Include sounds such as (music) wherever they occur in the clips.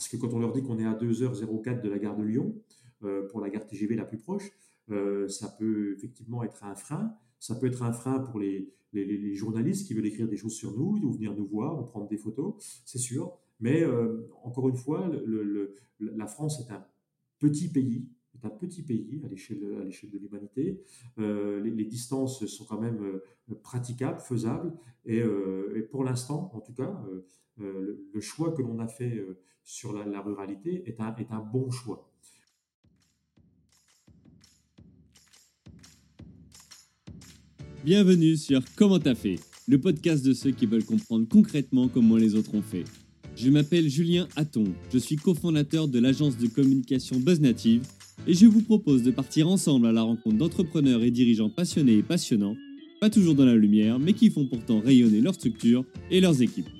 parce que quand on leur dit qu'on est à 2h04 de la gare de Lyon, pour la gare TGV la plus proche, ça peut effectivement être un frein. Ça peut être un frein pour les, journalistes qui veulent écrire des choses sur nous, ou venir nous voir, ou prendre des photos, c'est sûr. Mais encore une fois, la France est un petit pays, est un petit pays à l'échelle de l'humanité. Euh, les, distances sont quand même euh, praticables, faisables, euh, et, pour l'instant, en tout cas, le, choix que l'on a fait sur la, ruralité est un, bon choix. Bienvenue sur Comment t'as fait, le podcast de ceux qui veulent comprendre concrètement comment les autres ont fait. Je m'appelle Julien Hatton, je suis cofondateur de l'agence de communication BuzzNative et je vous propose de partir ensemble à la rencontre d'entrepreneurs et dirigeants passionnés et passionnants, pas toujours dans la lumière, mais qui font pourtant rayonner leur structure et leurs équipes.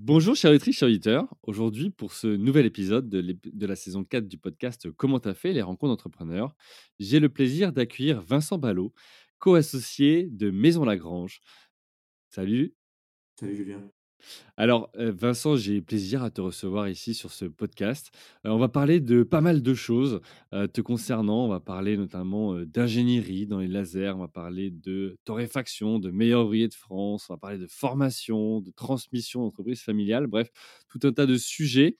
Bonjour chers auditrices, chers auditeurs. Aujourd'hui, pour ce nouvel épisode de, la saison 4 du podcast Comment t'as fait les rencontres d'entrepreneurs, j'ai le plaisir d'accueillir Vincent Ballot, co-associé de Maison Lagrange. Salut Salut Julien alors, Vincent, j'ai plaisir à te recevoir ici sur ce podcast. on va parler de pas mal de choses te concernant. On va parler notamment d'ingénierie dans les lasers. On va parler de torréfaction, de meilleurs ouvriers de France. On va parler de formation, de transmission d'entreprise familiale. Bref, tout un tas de sujets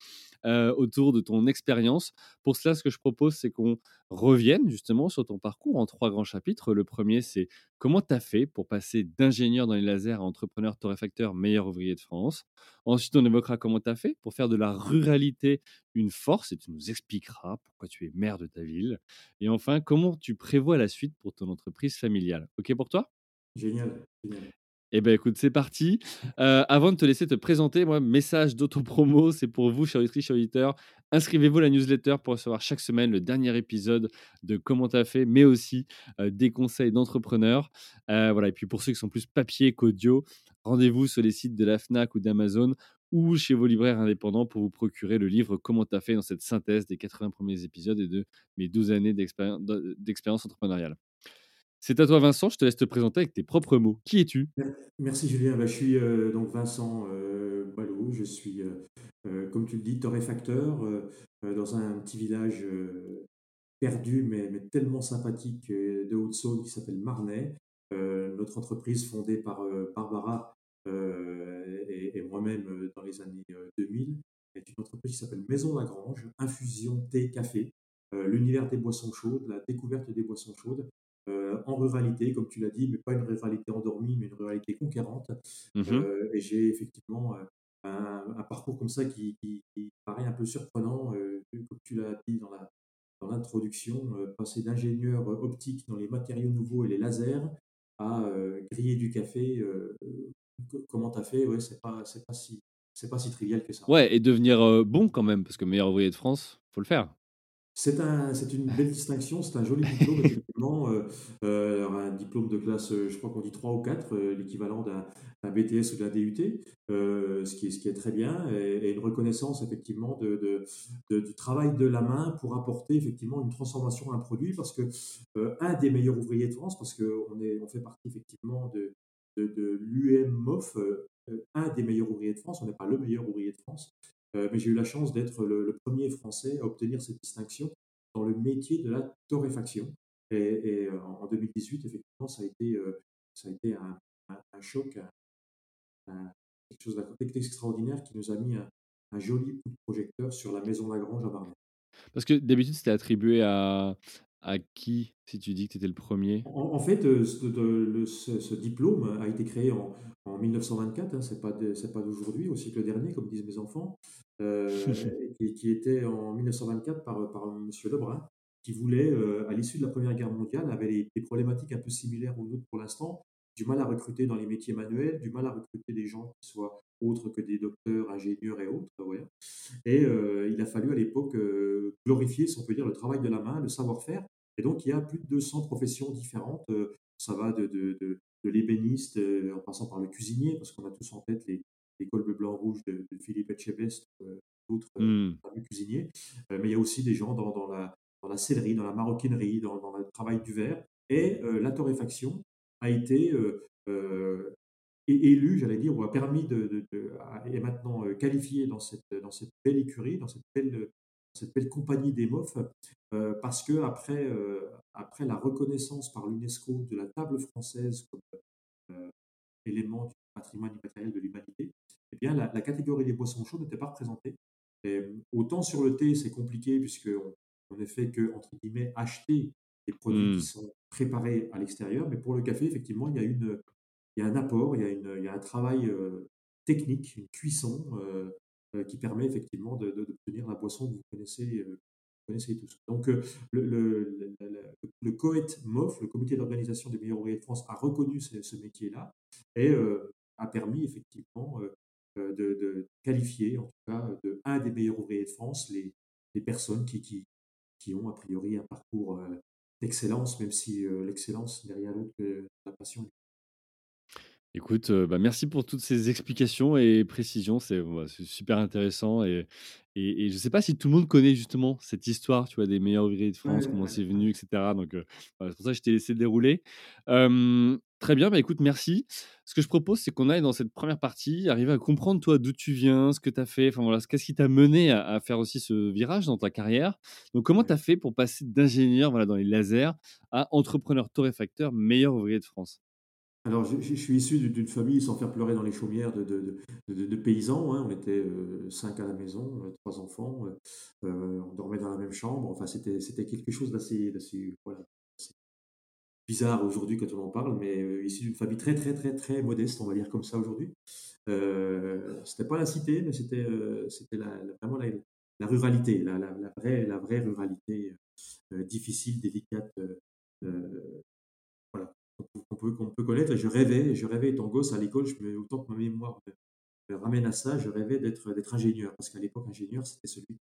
euh, autour de ton expérience. Pour cela, ce que je propose, c'est qu'on revienne justement sur ton parcours en trois grands chapitres. Le premier, c'est comment tu as fait pour passer d'ingénieur dans les lasers à entrepreneur torréfacteur, meilleur ouvrier de France. Ensuite, on évoquera comment tu as fait pour faire de la ruralité une force et tu nous expliqueras pourquoi tu es maire de ta ville. Et enfin, comment tu prévois la suite pour ton entreprise familiale. OK pour toi? Génial. génial. Eh bien, écoute, c'est parti. Euh, avant de te laisser te présenter, moi, message d'autopromo, c'est pour vous, chers auditrices, chers auditeurs. Inscrivez-vous à la newsletter pour recevoir chaque semaine le dernier épisode de Comment t'as fait, mais aussi euh, des conseils d'entrepreneurs. Euh, voilà. Et puis, pour ceux qui sont plus papier qu'audio, rendez-vous sur les sites de la FNAC ou d'Amazon ou chez vos libraires indépendants pour vous procurer le livre Comment t'as fait dans cette synthèse des 80 premiers épisodes et de mes 12 années d'expérience entrepreneuriale. C'est à toi, Vincent. Je te laisse te présenter avec tes propres mots. Qui es-tu? Merci, Julien. Bah, je suis euh, donc Vincent euh. Je suis, euh, comme tu le dis, torréfacteur dans un petit village perdu, mais, tellement sympathique de Haute-Saône qui s'appelle Marnay. notre entreprise fondée par Barbara et, et moi-même dans les années 2000 est une entreprise qui s'appelle Maison Lagrange, infusion thé, café. l'univers des boissons chaudes, la découverte des boissons chaudes. Euh, en ruralité, comme tu l'as dit, mais pas une ruralité endormie, mais une ruralité conquérante. Mmh euh, et j'ai effectivement euh, un, parcours comme ça qui, paraît un peu surprenant, comme tu l'as dit dans la dans l'introduction, passer d'ingénieur optique dans les matériaux nouveaux et les lasers à griller du café. comment tu as fait? Ouais, c'est pas c'est pas si c'est pas si trivial que ça. Ouais, et devenir bon quand même, parce que meilleur ouvrier de France, faut le faire. C'est un, une belle distinction, c'est un joli diplôme, effectivement. Euh, euh, un diplôme de classe, euh, je crois qu'on dit 3 ou 4, l'équivalent d'un BTS ou d'un DUT, ce, qui est, très bien, et, une reconnaissance, effectivement, de, du travail de la main pour apporter, effectivement, une transformation à un produit, parce que un des meilleurs ouvriers de France, parce qu'on on fait partie, effectivement, de, de, l'UMOF, un des meilleurs ouvriers de France, on n'est pas le meilleur ouvrier de France, mais j'ai eu la chance d'être le, premier Français à obtenir cette distinction dans le métier de la torréfaction. Et, euh, en 2018, effectivement, ça a été, euh, ça a été un, choc, quelque chose d'extraordinaire qui nous a mis un, joli coup de projecteur sur la maison Lagrange à Barnet. Parce que d'habitude, c'était attribué à, à qui, si tu dis que tu étais le premier? En, fait, euh, ce, diplôme a été créé en, 1924, hein, c'est pas pas d'aujourd'hui, au siècle dernier, comme disent mes enfants, (laughs) euh, et, qui était en 1924 par, par M. Lebrun, qui voulait, euh, à l'issue de la Première Guerre mondiale, avait des problématiques un peu similaires aux nôtres pour l'instant, du mal à recruter dans les métiers manuels, du mal à recruter des gens qui soient autres que des docteurs, ingénieurs et autres. Et il a fallu à l'époque glorifier, si on peut dire, le travail de la main, le savoir-faire, Et donc, il y a plus de 200 professions différentes. ça va de, de, de, l'ébéniste en passant par le cuisinier, parce qu'on a tous en tête les, les colbes blancs-rouges de, Philippe Etchebest, d'autres mmh. cuisiniers. mais il y a aussi des gens dans, dans la, dans la sellerie, dans la maroquinerie, dans, dans le travail du verre. Et la torréfaction a été élu, j'allais dire, ou a permis de, de, est maintenant euh, qualifié dans cette, dans cette belle écurie, dans cette belle, cette belle compagnie des MOF, euh, parce que après, euh, après la reconnaissance par l'UNESCO de la table française comme élément du patrimoine immatériel de l'humanité, eh bien la, catégorie des boissons chaudes n'était pas représentée. Autant sur le thé, c'est compliqué puisqu'on on ne fait que entre guillemets acheter des produits qui mmh. sont préparés à l'extérieur, mais pour le café, effectivement, il y a une il y a un apport, il y a, une, il y a un travail euh, technique, une cuisson euh, euh, qui permet effectivement d'obtenir la boisson que vous connaissez, connaissez tous. Donc, le, le, le, COET MOF, le Comité d'organisation des meilleurs ouvriers de France, a reconnu ce, métier-là et a permis effectivement de, de, qualifier, en tout cas, de un des meilleurs ouvriers de France, les, les personnes qui, qui, qui, ont a priori un parcours d'excellence, même si l'excellence n'est rien d'autre que la passion Écoute, bah, merci pour toutes ces explications et précisions. C'est bah, super intéressant. Et, et, je ne sais pas si tout le monde connaît justement cette histoire tu vois, des meilleurs ouvriers de France, comment c'est venu, etc. Donc, c'est pour ça que je t'ai laissé dérouler. très bien, bah, écoute, merci. Ce que je propose, c'est qu'on aille dans cette première partie, arriver à comprendre toi d'où tu viens, ce que tu as fait, enfin voilà, qu'est-ce qui t'a mené à, faire aussi ce virage dans ta carrière. Donc, comment tu as fait pour passer d'ingénieur voilà, dans les lasers à entrepreneur torréfacteur, meilleur ouvrier de France? Alors, je, suis issu d'une famille, sans faire pleurer dans les chaumières, de, paysans. Hein. On était euh, cinq à la maison, euh, trois enfants. Euh, on dormait dans la même chambre. Enfin, c'était quelque chose d'assez bizarre aujourd'hui quand on en parle, mais issu d'une famille très, très, très, très modeste, on va dire comme ça aujourd'hui. c'était pas la cité, mais c'était vraiment la, ruralité, la, vraie, la vraie ruralité difficile, délicate qu'on peut, peut connaître. Et je rêvais, je rêvais étant gosse à l'école, autant que ma mémoire me, ramène à ça, je rêvais d'être, ingénieur. Parce qu'à l'époque, ingénieur, c'était celui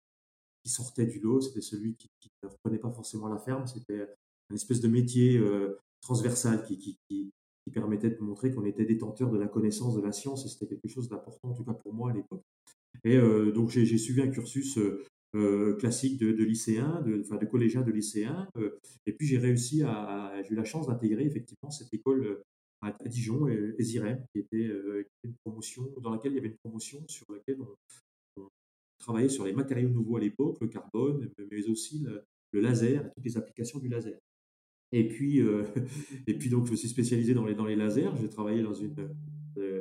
qui sortait du lot, c'était celui qui, ne reprenait pas forcément la ferme, c'était une espèce de métier euh, transversal qui, qui, qui, permettait de montrer qu'on était détenteur de la connaissance, de la science, et c'était quelque chose d'important, en tout cas pour moi à l'époque. Et euh, donc j'ai, suivi un cursus euh, euh, classique de, de lycéen, de, enfin de collégien, de lycéen. Euh, et puis j'ai réussi à, j'ai eu la chance d'intégrer effectivement cette école euh, à, Dijon, Esirem, qui était, une promotion, dans laquelle il y avait une promotion sur laquelle on, travaillait sur les matériaux nouveaux à l'époque, le carbone, mais aussi le, laser, toutes les applications du laser. Et puis, (laughs) et puis donc je me suis spécialisé dans les, dans les lasers. J'ai travaillé dans une,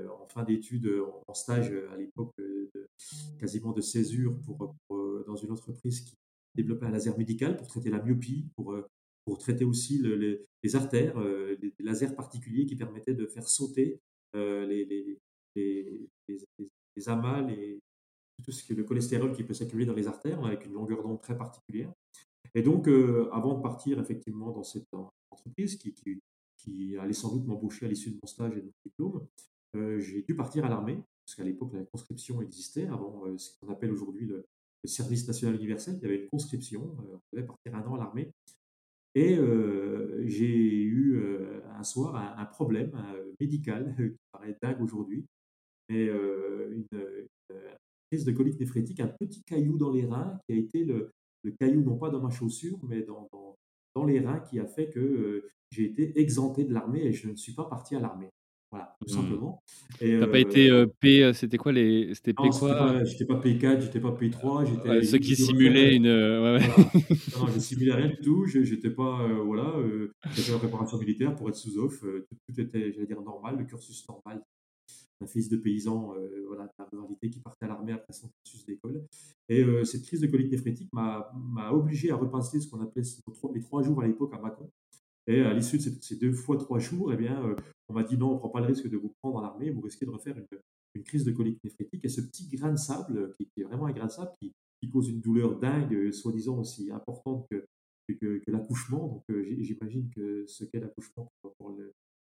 en fin d'études, en stage à l'époque, quasiment de césure pour, dans une entreprise qui développait un laser médical pour traiter la myopie, pour, pour traiter aussi les, artères, des lasers particuliers qui permettaient de faire sauter les, les, les, les, amas, tout ce qui est le cholestérol qui peut s'accumuler dans les artères avec une longueur d'onde très particulière. Et donc, avant de partir effectivement dans cette entreprise qui, qui, allait sans doute m'embaucher à l'issue de mon stage et de mon diplôme, j'ai dû partir à l'armée parce qu'à l'époque, la conscription existait, avant euh, ce qu'on appelle aujourd'hui le, service national universel, il y avait une conscription, euh, on devait partir un an à l'armée. Et euh, j'ai eu un soir un, problème médical qui paraît dingue aujourd'hui, mais une, crise de colite néphrétique, un petit caillou dans les reins qui a été le, caillou non pas dans ma chaussure, mais dans, dans les reins qui a fait que j'ai été exempté de l'armée et je ne suis pas parti à l'armée. Voilà, tout mmh. simplement. Tu n'as pas été euh, P, euh, c'était quoi les. C'était P quoi? J'étais pas, pas P4, j'étais pas P3. J'étais, ceux qui simulaient une. Euh, ouais, (laughs) non, je simulais rien du tout. J'étais pas. voilà, j'ai fait la préparation militaire pour être sous-off. Tout, était, j'allais dire, normal, le cursus normal d'un fils de paysan, voilà, la ruralité qui partait à l'armée après son cursus d'école. Et cette crise de colique néphrétique m'a, m'a obligé à repasser ce qu'on appelait les trois jours à l'époque à Macon. Et à l'issue de ces deux fois trois jours, eh bien, on m'a dit non, on ne prend pas le risque de vous prendre dans l'armée, vous risquez de refaire une, crise de colique néphrétique. Et ce petit grain de sable, qui, est vraiment un grain de sable, qui, cause une douleur dingue, euh, soi-disant aussi importante que, l'accouchement. Donc euh, j'imagine que ce qu'est l'accouchement pour,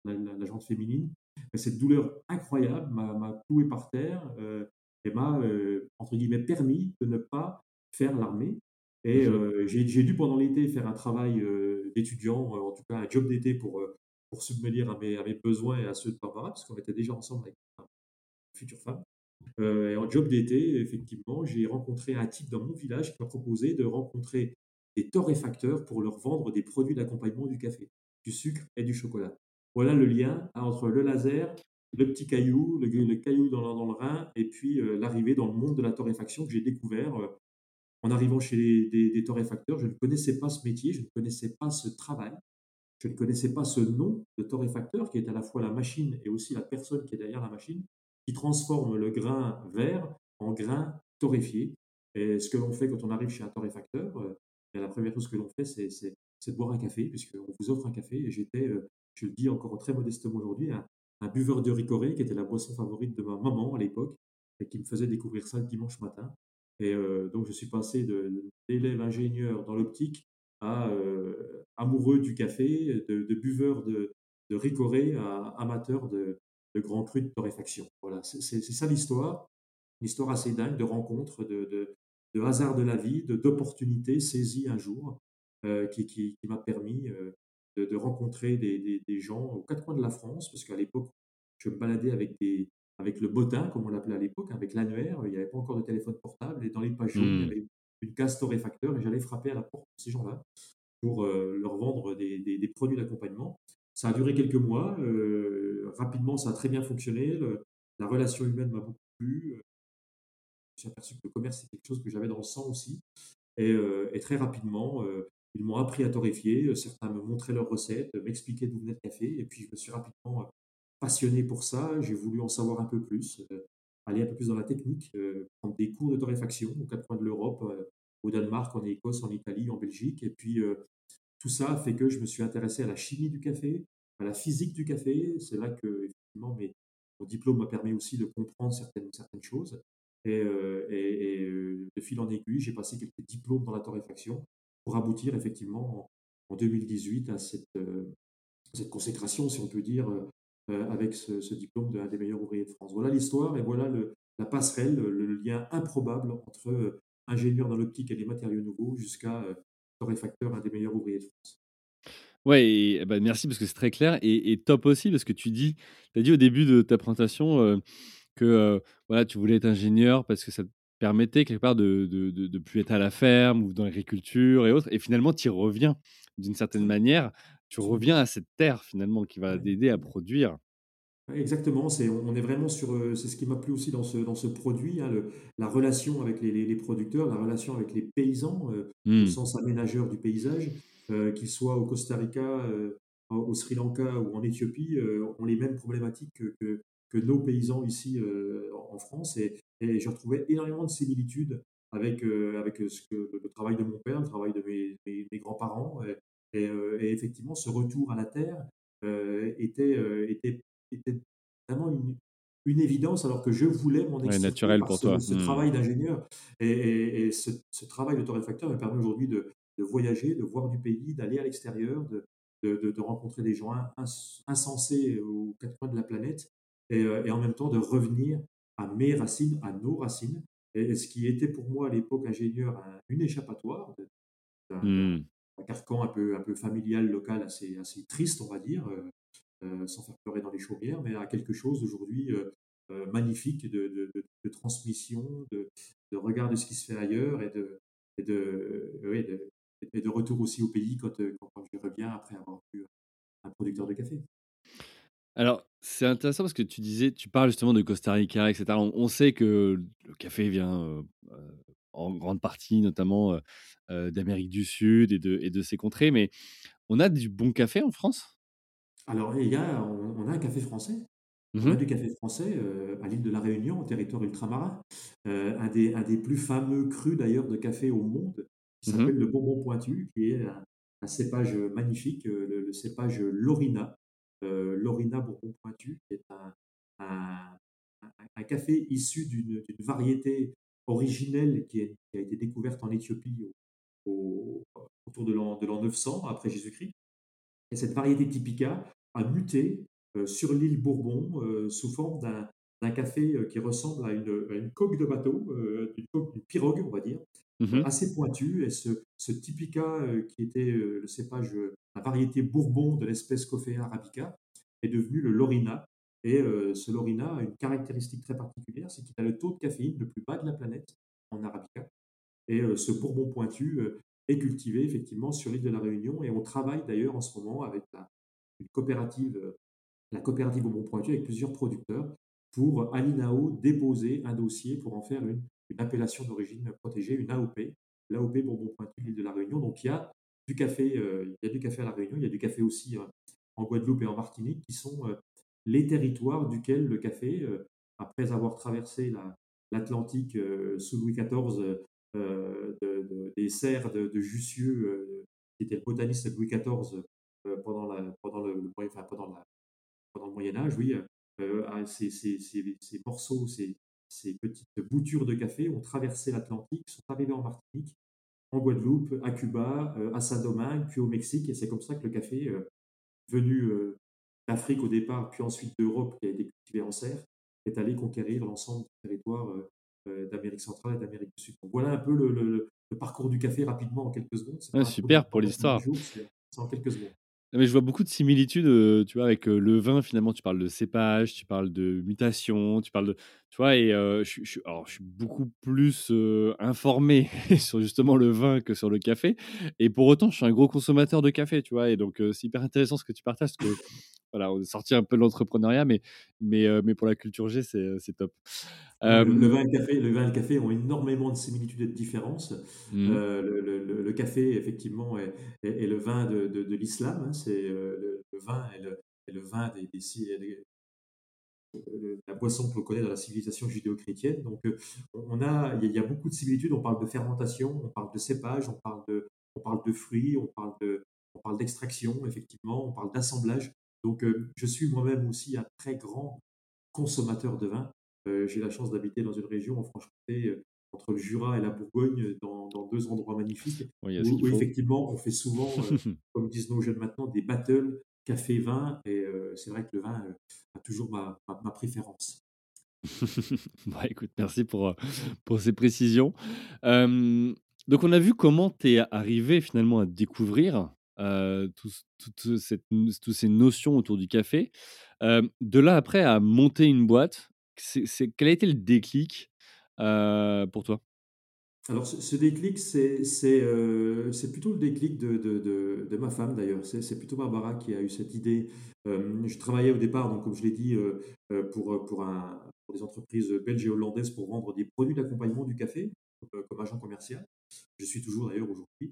la, la, féminine. Cette douleur incroyable m'a cloué par terre euh, et m'a, entre guillemets, permis de ne pas faire l'armée. Et Mmh euh, j'ai dû pendant l'été faire un travail euh, d'étudiant, euh, en tout cas un job d'été pour, pour subvenir à mes, à mes besoins et à ceux de Barbara, parce qu'on était déjà ensemble avec ma future femme. Euh, et en job d'été, effectivement, j'ai rencontré un type dans mon village qui m'a proposé de rencontrer des torréfacteurs pour leur vendre des produits d'accompagnement du café, du sucre et du chocolat. Voilà le lien entre le laser, le petit caillou, le, le caillou dans, le- dans le rein, et puis euh, l'arrivée dans le monde de la torréfaction que j'ai découvert euh, en arrivant chez des, torréfacteurs. Je ne connaissais pas ce métier, je ne connaissais pas ce travail, je ne connaissais pas ce nom de torréfacteur qui est à la fois la machine et aussi la personne qui est derrière la machine qui transforme le grain vert en grain torréfié. Et ce que l'on fait quand on arrive chez un torréfacteur, euh, et la première chose que l'on fait, c'est de boire un café, puisqu'on vous offre un café. Et j'étais, euh, je le dis encore très modestement aujourd'hui, un, un buveur de ricoré, qui était la boisson favorite de ma maman à l'époque, et qui me faisait découvrir ça le dimanche matin. Et donc, je suis passé d'élève ingénieur dans l'optique à amoureux du café, de, de buveur de, de ricoré à amateur de, grands crus de torréfaction. Voilà, c'est ça l'histoire. Une histoire assez dingue de rencontres, de, de, de la vie, d'opportunités saisies un jour, qui, m'a permis de, rencontrer des gens aux quatre coins de la France, parce qu'à l'époque, je me baladais avec, des, avec le bottin, comme on l'appelait à l'époque, avec l'annuaire, il n'y avait pas encore de téléphone portable, et dans les pages jaunes, il y mh. avait une case torréfacteur, et j'allais frapper à la porte de ces gens-là pour euh, leur vendre des, des, des produits d'accompagnement. Ça a duré quelques mois. euh, rapidement, ça a très bien fonctionné. le- la relation humaine m'a beaucoup plu. euh, Je me suis aperçu que le commerce, c'est quelque chose que j'avais dans le sang aussi. Et, euh, et très rapidement, ils m'ont appris à torréfier. Certains me montraient leurs recettes, m'expliquaient d'où venait le café. Et puis, je me suis rapidement passionné pour ça. J'ai voulu en savoir un peu plus, euh, aller un peu plus dans la technique, euh, prendre des cours de torréfaction aux quatre coins de l'Europe, euh, au Danemark, en Écosse, en Italie, en Belgique. Et puis, tout ça fait que je me suis intéressé à la chimie du café, à la physique du café. C'est là que, effectivement, mes, mon diplôme m'a permis aussi de comprendre certaines, choses. Et, de fil en aiguille, j'ai passé quelques diplômes dans la torréfaction pour aboutir effectivement en, en 2018 à cette, cette consécration, si on peut dire, avec ce, ce diplôme d'un des meilleurs ouvriers de France. Voilà l'histoire et voilà le- la passerelle, le, le lien improbable entre euh, ingénieur dans l'optique et les matériaux nouveaux jusqu'à euh, torréfacteur, un des meilleurs ouvriers de France. Ouais et bah, merci parce que c'est très clair et et top aussi parce que tu dis as dit au début de ta présentation, que, voilà, tu voulais être ingénieur parce que ça te permettait quelque part de de de de plus être à la ferme ou dans l'agriculture et autres et finalement tu y reviens d'une certaine manière. Tu reviens à cette terre finalement qui va t'aider à produire. Exactement, c'est, on est vraiment sur, c'est ce qui m'a plu aussi dans ce, dans ce produit, hein, le- la relation avec les, les- les producteurs, la relation avec les paysans, euh, au Mmh. sens aménageur du paysage, euh, qu'ils soient au Costa Rica, euh, au au Sri Lanka ou en Éthiopie, ont les mêmes problématiques que, que, que nos paysans ici en France. Et, et je retrouvais énormément de similitudes avec, avec ce que, le travail de mon père, le travail de mes, mes- mes grands-parents. Et, et, euh, et effectivement, ce retour à la terre euh, était, euh, était était vraiment une, une évidence alors que je voulais m'en Ouais, naturel pour ce, toi. ce Mmh. travail d'ingénieur. Et, et- et ce, ce travail de torréfacteur me permet aujourd'hui de, de voyager, de voir du pays, d'aller à l'extérieur, de, de, de- de rencontrer des gens ins- insensés aux quatre coins de la planète et, et en même temps de revenir à mes racines, à nos racines. Et, et ce qui était pour moi à l'époque ingénieur un- une échappatoire Mmh. Carcan un peu, un peu familial, local, assez, assez triste, on va dire. euh, euh, sans faire pleurer dans les chaumières, mais à quelque chose d'aujourd'hui euh, magnifique de, de- de- transmission, de, regard de ce qui se fait ailleurs et de, de, oui, de- et de retour aussi au pays quand, quand, je reviens après avoir vu un producteur de café. Alors, c'est intéressant parce que tu disais tu parles justement de Costa Rica et cetera. On sait que le café vient, en grande partie notamment, d'Amérique du Sud et de et de ces contrées, mais on a du bon café en France? Alors, il y a, on, on a un café français. Mmh On a du café français euh, à l'île de la Réunion, au territoire ultramarin. Euh, un, des, un des plus fameux crus d'ailleurs de café au monde, qui Mmh s'appelle le Bourbon Pointu, qui est un, un cépage magnifique, le, le cépage Lorina, Lorina Bourbon Pointu, qui est un, un- un- un café issu d'une variété originelle qui, est- qui a été découverte en Éthiopie au- au- autour de l'an de l'an 900 après Jésus-Christ. Et cette variété typica a muté euh, sur l'île Bourbon euh, sous forme d'un café euh, qui ressemble à une, à une coque de bateau, euh, une, coque, une pirogue, on va dire, mmh assez pointu. Et ce, ce Typica, qui était le cépage, la variété Bourbon de l'espèce Coffea arabica, est devenu le Lorina. Et ce Lorina a une caractéristique très particulière, c'est qu'il a le taux de caféine le plus bas de la planète en arabica. Et ce Bourbon pointu est cultivé effectivement sur l'île de la Réunion. Et on travaille d'ailleurs en ce moment avec la, coopérative, la coopérative Bourbon pointu, avec plusieurs producteurs pour à l'INAO déposer un dossier pour en faire une, une appellation d'origine protégée, une AOP, l'AOP Bourbon Pointu l'île de la Réunion. Donc il y a du café, il y a du café à la Réunion, il y a du café aussi en Guadeloupe et en Martinique qui sont les territoires duquel le café, euh, après avoir traversé l'Atlantique euh, sous Louis XIV, euh, des serres de, Jussieu, qui était le botaniste de Louis XIV pendant, pendant, le, pendant, le Moyen Âge, oui, ces, ces, ces, morceaux, ces, ces petites boutures de café ont traversé l'Atlantique, sont arrivés en Martinique, en Guadeloupe, à Cuba, à Saint-Domingue, puis au Mexique, et c'est comme ça que le café, venu d'Afrique au départ, puis ensuite d'Europe, qui a été cultivé en serre, est allé conquérir l'ensemble du territoire euh, euh, d'Amérique centrale et d'Amérique du Sud. Donc voilà un peu le, parcours du café rapidement en quelques secondes. super pour l'histoire. C'est en quelques secondes. Mais je vois beaucoup de similitudes, euh, tu vois, avec le vin. Finalement, tu parles de cépage, tu parles de mutation, tu parles de, tu vois. Et je, je, alors, je suis beaucoup plus informé (laughs) sur justement le vin que sur le café. Et pour autant, je suis un gros consommateur de café, tu vois. Et donc, c'est hyper intéressant ce que tu partages, parce que voilà, on est sorti un peu de l'entrepreneuriat, mais, mais, mais pour la culture G, c'est, c'est top. Le, vin et le, café, le vin et le café ont énormément de similitudes et de différences. Mmh. le, le, café, effectivement, est, est, le vin de, de, l'islam. Hein. c'est le, vin et le, le vin des, des, la boisson que l'on connaît dans la civilisation judéo-chrétienne. Donc, on a, il y, a beaucoup de similitudes. On parle de fermentation, on parle de cépage, on parle de, on parle de fruits, on parle de, on parle d'extraction, effectivement, on parle d'assemblage. Donc, je suis moi-même aussi un très grand consommateur de vin. J'ai la chance d'habiter dans une région en Franche-Comté, entre le Jura et la Bourgogne, dans, deux endroits magnifiques, où, effectivement on fait souvent, (laughs) comme disent nos jeunes maintenant, des battles café-vin. Et c'est vrai que le vin a toujours ma, ma, préférence. (laughs) bah, écoute, merci pour, pour ces précisions. donc, on a vu comment tu es arrivé finalement à découvrir toutes ces notions autour du café. de là, après, à monter une boîte, quel a été le déclic pour toi? Alors, ce, déclic, c'est, plutôt le déclic de, ma femme d'ailleurs. C'est, plutôt Barbara qui a eu cette idée. je travaillais au départ, donc, comme je l'ai dit, pour des entreprises belges et hollandaises pour vendre des produits d'accompagnement du café comme agent commercial. Je suis toujours d'ailleurs aujourd'hui.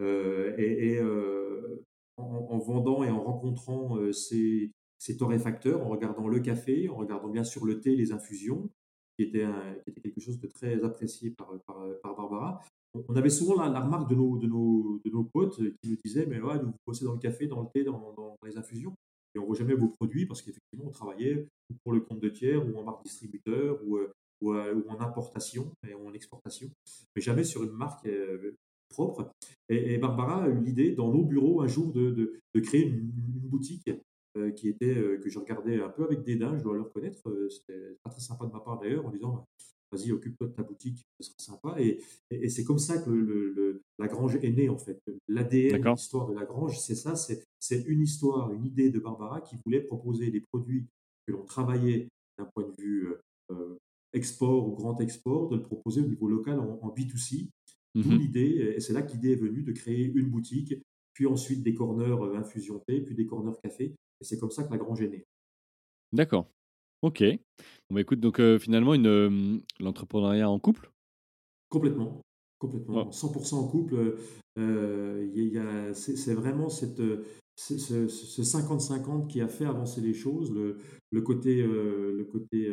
Euh, et, euh, en, vendant et en rencontrant euh, ces, ces, torréfacteurs, en regardant le café, en regardant bien sûr le thé, les infusions, qui était, quelque chose de très apprécié par, Barbara. On avait souvent la, remarque de nos, de, potes qui nous disaient Mais ouais, vous bossez dans le café, dans le thé, dans, dans les infusions, et on ne voit jamais vos produits parce qu'effectivement, on travaillait pour le compte de tiers ou en marque distributeur ou, ou, en importation et en exportation, mais jamais sur une marque propre. Et, Barbara a eu l'idée dans nos bureaux un jour de, de, créer une, boutique euh, qui était, euh, que je regardais un peu avec dédain, je dois le reconnaître. Euh, c'était pas très sympa de ma part d'ailleurs, en disant vas-y, occupe-toi de ta boutique, ce sera sympa. Et, et, c'est comme ça que le, la grange est née, en fait. L'ADN, l'histoire de la grange, c'est ça, c'est une histoire, une idée de Barbara qui voulait proposer des produits que l'on travaillait d'un point de vue export ou grand export, de le proposer au niveau local en, en B2C, D'où mmh l'idée, et c'est là que l'idée est venue de créer une boutique, puis ensuite des corners euh, infusion thé, puis des corners café. Et c'est comme ça que la grange est née. D'accord. Ok. Bon, bah, écoute, donc euh, finalement, une, l'entrepreneuriat en couple? Complètement. Complètement. 100% en couple. Euh, c'est, vraiment cette, ce 50-50 qui a fait avancer les choses. Le, le côté, le côté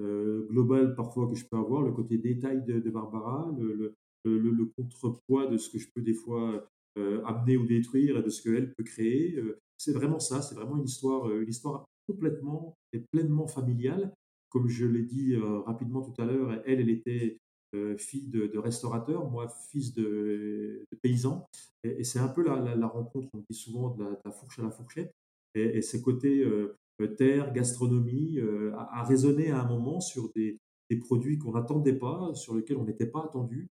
global parfois que je peux avoir, le côté détail de, Barbara, le, le, contrepoids de ce que je peux des fois euh, amener ou détruire et de ce qu'elle peut créer. Euh, c'est vraiment ça, c'est vraiment une histoire, euh, une histoire complètement et pleinement familiale. Comme je l'ai dit rapidement tout à l'heure, elle, elle était fille de, restaurateur, moi fils de, paysan. Et, c'est un peu la, rencontre, on dit souvent de la, fourche à la fourchette. Et, et ces côtés terre, gastronomie, a, résonné à un moment sur des, produits qu'on n'attendait pas, sur lesquels on n'était pas attendu.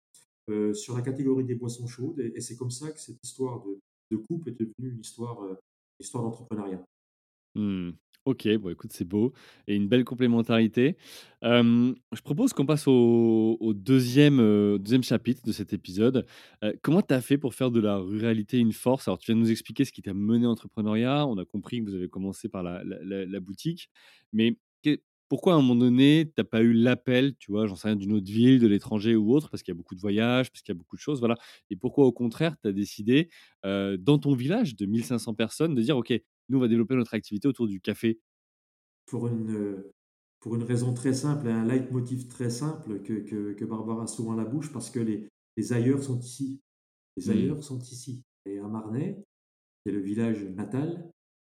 sur la catégorie des boissons chaudes. Et, c'est comme ça que cette histoire de, de coupe est devenue une histoire d'entrepreneuriat. Mmh. Ok, bon écoute, c'est beau et une belle complémentarité. je propose qu'on passe au, deuxième, chapitre de cet épisode. comment tu as fait pour faire de la ruralité une force? Alors, tu viens de nous expliquer ce qui t'a mené à l'entrepreneuriat. On a compris que vous avez commencé par la, la, boutique. Mais pourquoi à un moment donné, tu n'as pas eu l'appel, tu vois, j'en sais rien, d'une autre ville, de l'étranger ou autre, parce qu'il y a beaucoup de voyages, parce qu'il y a beaucoup de choses, voilà. Et pourquoi au contraire, tu as décidé, dans ton village de 1500 personnes, de dire, OK, nous, on va développer notre activité autour du café Pour une, pour une raison très simple, un leitmotiv très simple que, que, Barbara a souvent à la bouche, parce que les, les ailleurs sont ici. Les mmh. ailleurs sont ici. Et à Marnay, qui est le village natal,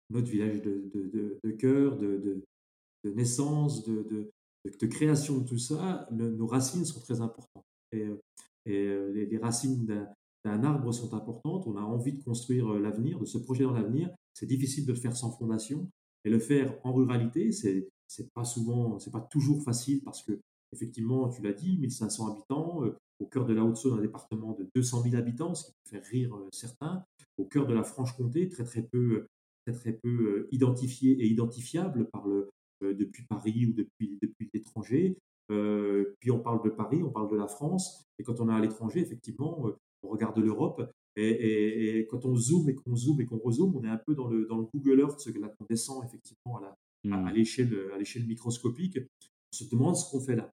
notre village de, de, de, cœur, de, de, naissance, de, de, création de tout ça, nos racines sont très importantes. Et, et les, les, racines d'un arbre sont importantes. On a envie de construire l'avenir, de se projeter dans l'avenir. C'est difficile de le faire sans fondation. Et le faire en ruralité, c'est c'est pas souvent, c'est pas toujours facile parce que effectivement, tu l'as dit, 1500 habitants, euh, au cœur de la Haute-Saône, un département de 200 000 habitants, ce qui peut faire rire euh, certains, au cœur de la Franche-Comté, très très peu, très très peu euh, identifié et identifiable depuis Paris ou depuis l'étranger. puis on parle de Paris, on parle de la France, et quand on est à l'étranger, effectivement, on regarde l'Europe et, quand on zoome et qu'on zoome et qu'on rezoome, on est un peu dans le, dans le Google Earth, ce que là, on descend effectivement à la, à, mmh. l'échelle, à l'échelle microscopique. On se demande ce qu'on fait là.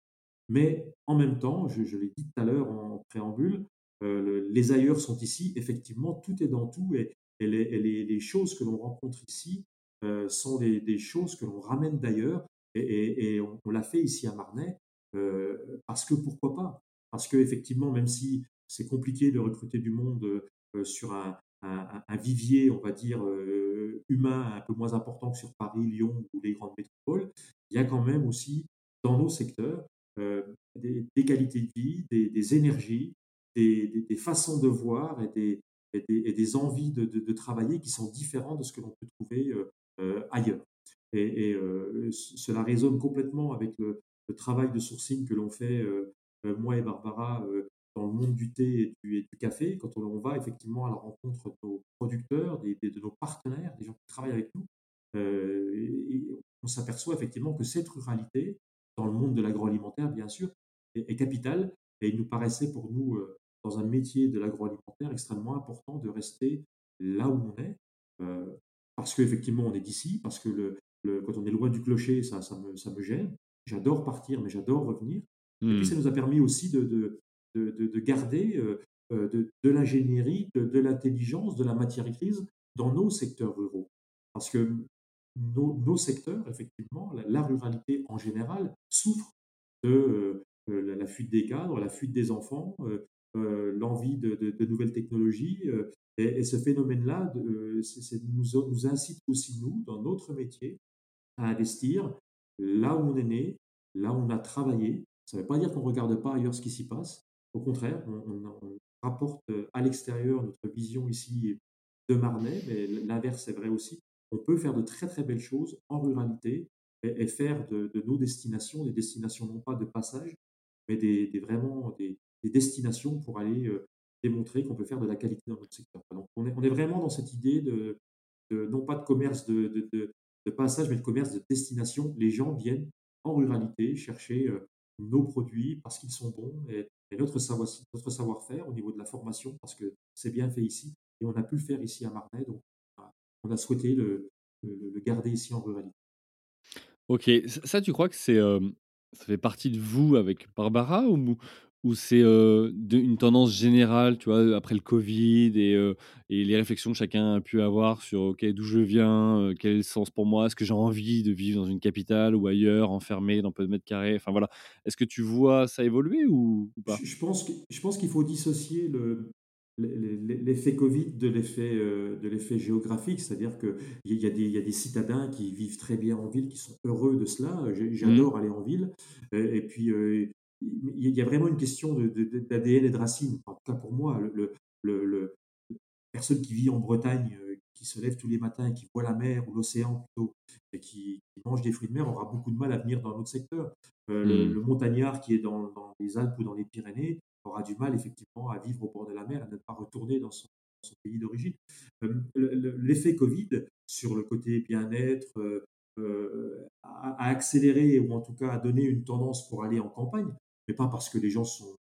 Mais en même temps, je, l'ai dit tout à l'heure en préambule, euh, les ailleurs sont ici. Effectivement, tout est dans tout et, et, les, les, choses que l'on rencontre ici euh, sont des, des, choses que l'on ramène d'ailleurs. Et, et on, l'a fait ici à Marnay euh, parce que pourquoi pas? Parce que effectivement, même si c'est compliqué de recruter du monde sur un, vivier, on va dire, humain un peu moins important que sur Paris, Lyon ou les grandes métropoles. Il y a quand même aussi dans nos secteurs des, qualités de vie, des, énergies, des, façons de voir et des, envies de, travailler qui sont différentes de ce que l'on peut trouver ailleurs. Et, cela résonne complètement avec le, travail de sourcing que l'on fait, moi et Barbara, monde du thé et du, café, quand on, va effectivement à la rencontre de nos producteurs, des, de nos partenaires, des gens qui travaillent avec nous, euh, on s'aperçoit effectivement que cette ruralité, dans le monde de l'agroalimentaire, bien sûr, est, capitale. Et il nous paraissait pour nous, euh, dans un métier de l'agroalimentaire, extrêmement important de rester là où on est, euh, parce qu'effectivement, on est d'ici, parce que le, quand on est loin du clocher, ça, ça, me, ça me gêne. J'adore partir, mais j'adore revenir. Et puis, mmh. ça nous a permis aussi de, de, garder euh, euh, de, l'ingénierie, de, l'intelligence, de la matière grise dans nos secteurs ruraux. Parce que nos, secteurs, effectivement, la, ruralité en général, souffre de euh, la, fuite des cadres, la fuite des enfants, l'envie de, nouvelles technologies. et, ce phénomène-là nous, nous incite aussi, nous, dans notre métier, à investir là où on est né, là où on a travaillé. Ça ne veut pas dire qu'on ne regarde pas ailleurs ce qui s'y passe, au contraire, on, rapporte à l'extérieur notre vision ici de Marnay, mais l'inverse est vrai aussi. On peut faire de très très belles choses en ruralité et, faire de, nos destinations des destinations non pas de passage, mais des, vraiment des, destinations pour aller démontrer qu'on peut faire de la qualité dans notre secteur. Donc on est, vraiment dans cette idée de, non pas de commerce de, de, passage, mais de commerce de destination. Les gens viennent en ruralité chercher nos produits parce qu'ils sont bons notre savoir-faire au niveau de la formation, parce que c'est bien fait ici, et on a pu le faire ici à Marnay, donc on a souhaité le, garder ici en ruralité. Ok, ça tu crois que c'est, euh, ça fait partie de vous avec Barbara ou, ou c'est une tendance générale, tu vois, après le Covid et, et, les réflexions que chacun a pu avoir sur OK, d'où je viens, quel est le sens pour moi, est-ce que j'ai envie de vivre dans une capitale ou ailleurs, enfermé dans peu de mètres carrés, enfin voilà. Est-ce que tu vois ça évoluer ou, pas? Je, pense je pense qu'il faut dissocier le, l'effet Covid de l'effet de l'effet géographique, c'est-à-dire qu'il y, a des, y a des citadins qui vivent très bien en ville, qui sont heureux de cela. Mmh. J'adore aller en ville. Et puis, il y a vraiment une question d'ADN et de racines. En tout cas, pour moi, le, le, personne qui vit en Bretagne, euh, qui se lève tous les matins et qui voit la mer ou l'océan plutôt, et qui, mange des fruits de mer, aura beaucoup de mal à venir dans notre secteur. Euh, le, mmh. montagnard qui est dans, les Alpes ou dans les Pyrénées aura du mal effectivement à vivre au bord de la mer et ne pas retourner dans son, pays d'origine. L'effet Covid sur le côté bien-être a, accéléré ou en tout cas a donné une tendance pour aller en campagne, mais pas parce que les gens sont,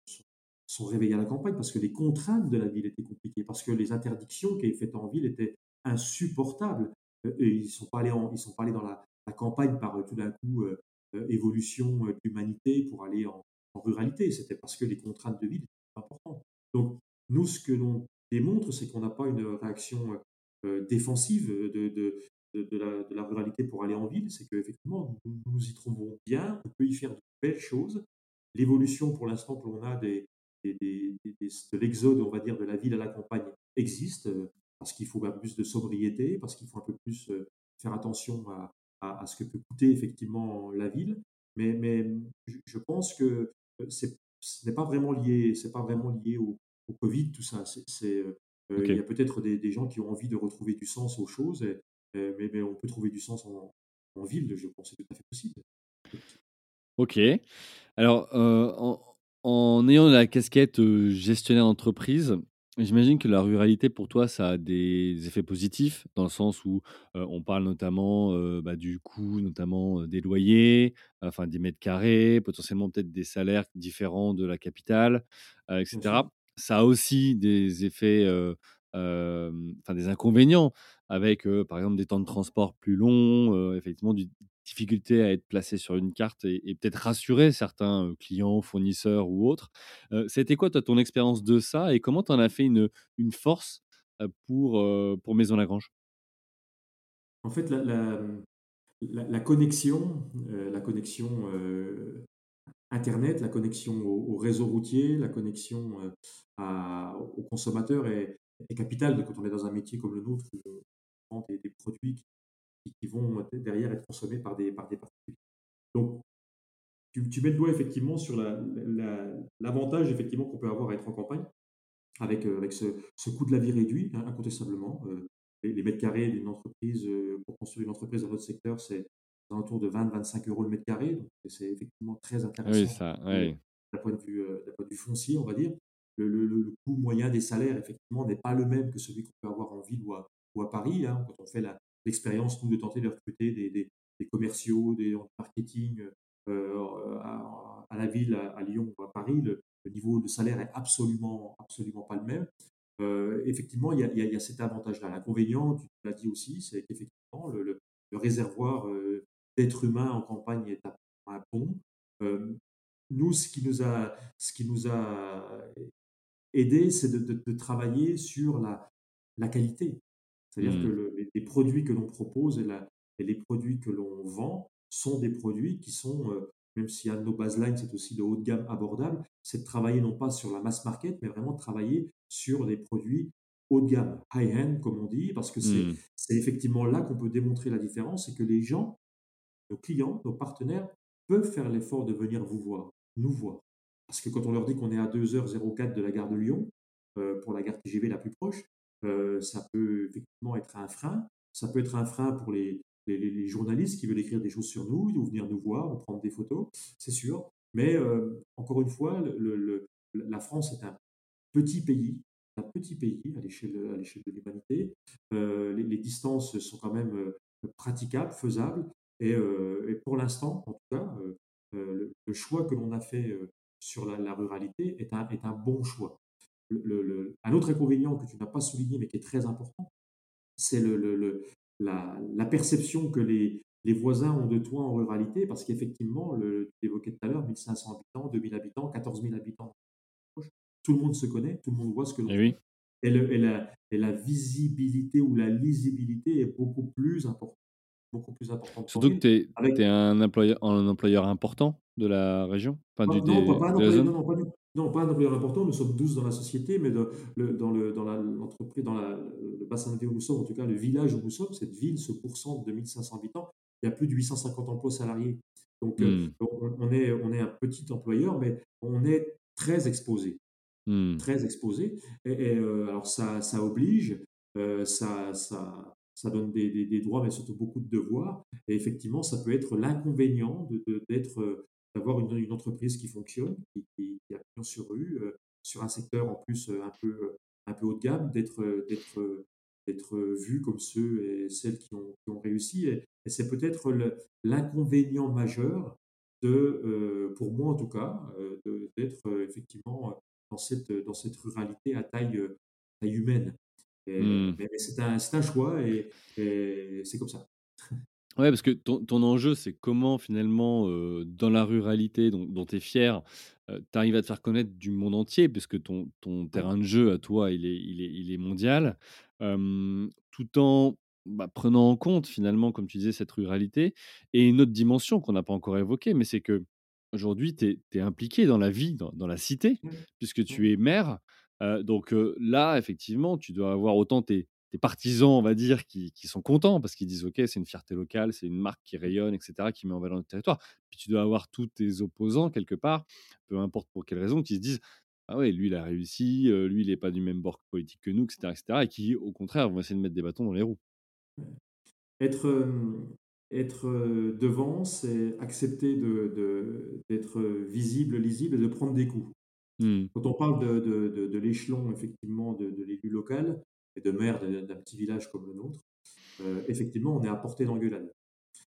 réveillés à la campagne, parce que les contraintes de la ville étaient compliquées, parce que les interdictions qui étaient faites en ville étaient insupportables. Et ils ne sont, pas allés sont pas allés dans la, la campagne par tout d'un coup évolution de l'humanité pour aller en, ruralité. C'était parce que les contraintes de vie étaient importantes. Donc, nous, ce que l'on démontre, c'est qu'on n'a pas une réaction défensive de, de, de, la, ruralité pour aller en ville. C'est qu'effectivement, nous nous y trouvons bien, on peut y faire de belles choses. L'évolution, pour l'instant, que l'on a des, de l'exode, on va dire, de la ville à la campagne existe, parce qu'il faut un peu plus de sobriété, parce qu'il faut un peu plus faire attention à, à, ce que peut coûter effectivement la ville. Mais, mais je pense que euh, ce n'est pas vraiment lié, c'est pas vraiment lié au, Covid, tout ça. C'est, euh, euh, Il y a peut-être des, gens qui ont envie de retrouver du sens aux choses, mais, mais, on peut trouver du sens en, en ville, je pense que c'est tout à fait possible. Ok. Alors, en, en, ayant la casquette gestionnaire d'entreprise, J'imagine que la ruralité, pour toi, ça a des effets positifs, dans le sens où on parle notamment bah, du coût, notamment des loyers, enfin des mètres carrés, potentiellement peut-être des salaires différents de la capitale, etc. Ça a aussi des effets, enfin des inconvénients, avec par exemple des temps de transport plus longs, effectivement du, difficulté à être placé sur une carte et, peut-être rassurer certains clients, fournisseurs ou autres. C'était quoi ton expérience de ça et comment tu en as fait une, force pour, pour Maison Lagrange? En fait, la, connexion, la connexion Internet, la connexion au, réseau routier, la connexion aux consommateurs est, capitale quand on est dans un métier comme le nôtre où vend des, des produits qui qui, vont derrière être consommés par des, par des particuliers. Donc, tu, tu, mets le doigt effectivement sur l'avantage la, effectivement qu'on peut avoir à être en campagne avec, euh, avec ce, ce, coût de la vie réduit, hein, incontestablement. Euh, les, mètres carrés d'une entreprise, euh, pour construire une entreprise dans notre secteur, c'est autour de 20-25 euros le mètre carré. Donc, c'est effectivement très intéressant. Oui, ça, oui. D'un point, de vue, point de vue foncier, on va dire. Le, le, coût moyen des salaires, effectivement, n'est pas le même que celui qu'on peut avoir en ville ou à, ou à Paris. Hein, quand on fait la, l'expérience, nous, de tenter de recruter des, des, commerciaux, des marketing euh, à, la ville, à, Lyon ou à Paris, le, niveau de salaire est absolument, absolument pas le même. Euh, effectivement, il y, a, y, cet avantage-là. L'inconvénient, tu l'as dit aussi, c'est qu'effectivement, le, réservoir euh, d'êtres humains en campagne est à, un pont. nous, ce qui nous a, ce qui nous a aidé, c'est de, de, travailler sur la, la qualité. C'est-à-dire que mmh. les, produits que l'on propose et, et, les produits que l'on vend sont des produits qui sont, euh, même s'il y a nos baselines, c'est aussi de haut de gamme abordable, c'est de travailler non pas sur la mass market, mais vraiment de travailler sur des produits haut de gamme, high-end, comme on dit, parce que mmh. c'est effectivement là qu'on peut démontrer la différence et que les gens, nos clients, nos partenaires, peuvent faire l'effort de venir vous voir, nous voir. Parce que quand on leur dit qu'on est à 2h04 de la gare de Lyon, euh, pour la gare TGV la plus proche, euh, ça peut effectivement être un frein. Ça peut être un frein pour les, journalistes qui veulent écrire des choses sur nous, ou venir nous voir, ou prendre des photos, c'est sûr. Mais euh, encore une fois, la France est un petit pays, un petit pays à l'échelle de l'humanité. Euh, les, distances sont quand même praticables, faisables. Et, pour l'instant, en tout cas, le, choix que l'on a fait sur la, ruralité est un bon choix le, un autre inconvénient que tu n'as pas souligné, mais qui est très important, c'est le, la, la, perception que les, les, voisins ont de toi en ruralité, parce qu'effectivement, tu évoquais tout à l'heure, 1500 habitants, 2000 habitants, 14 000 habitants. Tout le monde se connaît, tout le monde voit ce que l'on eh fait. Et, et, la, et, la, visibilité ou la lisibilité est beaucoup plus importante. Beaucoup plus importante Surtout que tu es, un, employeur, un employeur important de la région? Enfin, du, non, pas, non, non, pas du, non, pas un employeur important, nous sommes 12 dans la société, mais dans, le, dans, le, dans l'entreprise, dans le bassin de vie où nous sommes, en tout cas le village où nous sommes, cette ville se pourcent de 1500 habitants, il y a plus de 850 emplois salariés. Donc, euh, hmm. on, est, on est un petit employeur, mais on est très exposé. Hmm. Très exposé. Et, euh, alors, ça, ça oblige, euh, ça, ça, ça donne des, des, droits, mais surtout beaucoup de devoirs. Et effectivement, ça peut être l'inconvénient d'être d'avoir une, une, entreprise qui fonctionne, qui, qui, a pignon sur rue, euh, sur un secteur en plus un peu, un peu haut de gamme, d'être, d'être, d'être vu comme ceux et celles qui ont, qui ont réussi. Et, c'est peut-être l'inconvénient majeur de, pour moi en tout cas, d'être effectivement dans cette, dans cette ruralité à taille, taille humaine. Mmh. Mais, c'est un, un, choix et, et c'est comme ça. Ouais, parce que ton, ton enjeu, c'est comment finalement, dans la ruralité dont, dont tu es fier, tu arrives à te faire connaître du monde entier, puisque ton, ton terrain de jeu à toi, il est, il est, il est mondial, tout en bah, prenant en compte finalement, comme tu disais, cette ruralité. Et une autre dimension qu'on n'a pas encore évoquée, mais c'est que aujourd'hui, tu es, impliqué dans la vie, dans, dans la cité, puisque tu es maire. donc là, effectivement, tu dois avoir autant tes, des partisans, on va dire, qui, sont contents parce qu'ils disent OK, c'est une fierté locale, c'est une marque qui rayonne, etc., qui met en valeur notre territoire. Puis tu dois avoir tous tes opposants quelque part, peu importe pour quelle raison, qui se disent Ah ouais, lui, il a réussi, lui, il n'est pas du même bord politique que nous, etc., etc., et qui, au contraire, vont essayer de mettre des bâtons dans les roues. Être, euh, être devant, c'est accepter d'être de, visible, lisible et de prendre des coups. Mmh. Quand on parle de, l'échelon, effectivement, de, l'élu local, de maire d'un petit village comme le nôtre, euh, effectivement, on est à portée d'engueulade.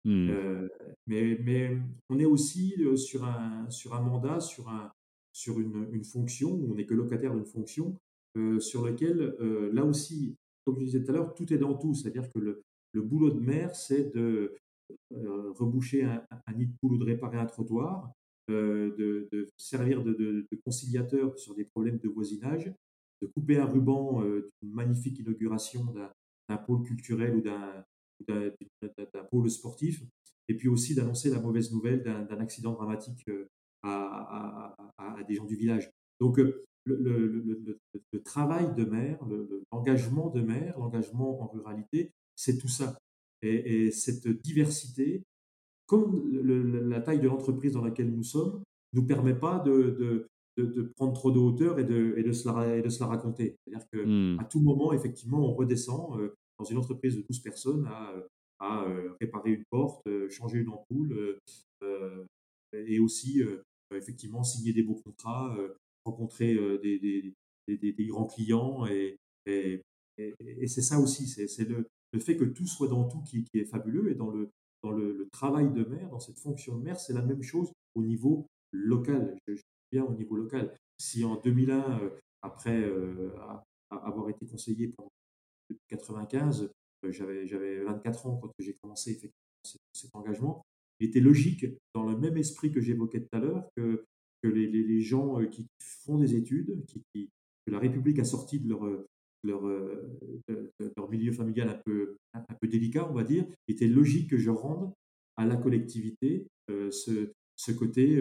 Mmh. Euh, mais, mais, on est aussi euh, sur un, sur un mandat, sur, un, sur une, une fonction, où on n'est que locataire d'une fonction, sur lequel, là aussi, comme je disais tout à l'heure, tout est dans tout. C'est-à-dire que le, le, boulot de maire, c'est de reboucher un, un, nid de poule ou de réparer un trottoir, de, de, servir de, de, conciliateur sur des problèmes de voisinage, de couper un ruban d'une magnifique inauguration d'un pôle culturel ou d'un pôle sportif, et puis aussi d'annoncer la mauvaise nouvelle d'un accident dramatique à, des gens du village. Donc, le, travail de maire, l'engagement de maire, l'engagement en ruralité, c'est tout ça. Et, cette diversité, comme la taille de l'entreprise dans laquelle nous sommes, nous permet pas de, prendre trop de hauteur et de, et de, se, la, et de se la raconter. C'est-à-dire qu'à mmh. tout moment, effectivement, on redescend euh, dans une entreprise de 12 personnes à, à euh, réparer une porte, euh, changer une ampoule et aussi, effectivement, signer des beaux contrats, rencontrer des, des, des, des, grands clients. Et, et, et, c'est ça aussi, c'est le, le, fait que tout soit dans tout qui, qui est fabuleux. Et dans le, dans le, le, travail de maire, dans cette fonction de maire, c'est la même chose au niveau local. Je, bien au niveau local. Si en 2001, euh, après euh, avoir été conseiller pendant 95, euh, j'avais, j'avais 24 ans quand j'ai commencé effectivement cet, engagement, il était logique, dans le même esprit que j'évoquais tout à l'heure, que, les, gens qui font des études, que la République a sorti de leur, milieu familial un peu, délicat, on va dire, il était logique que je rende à la collectivité ce, ce côté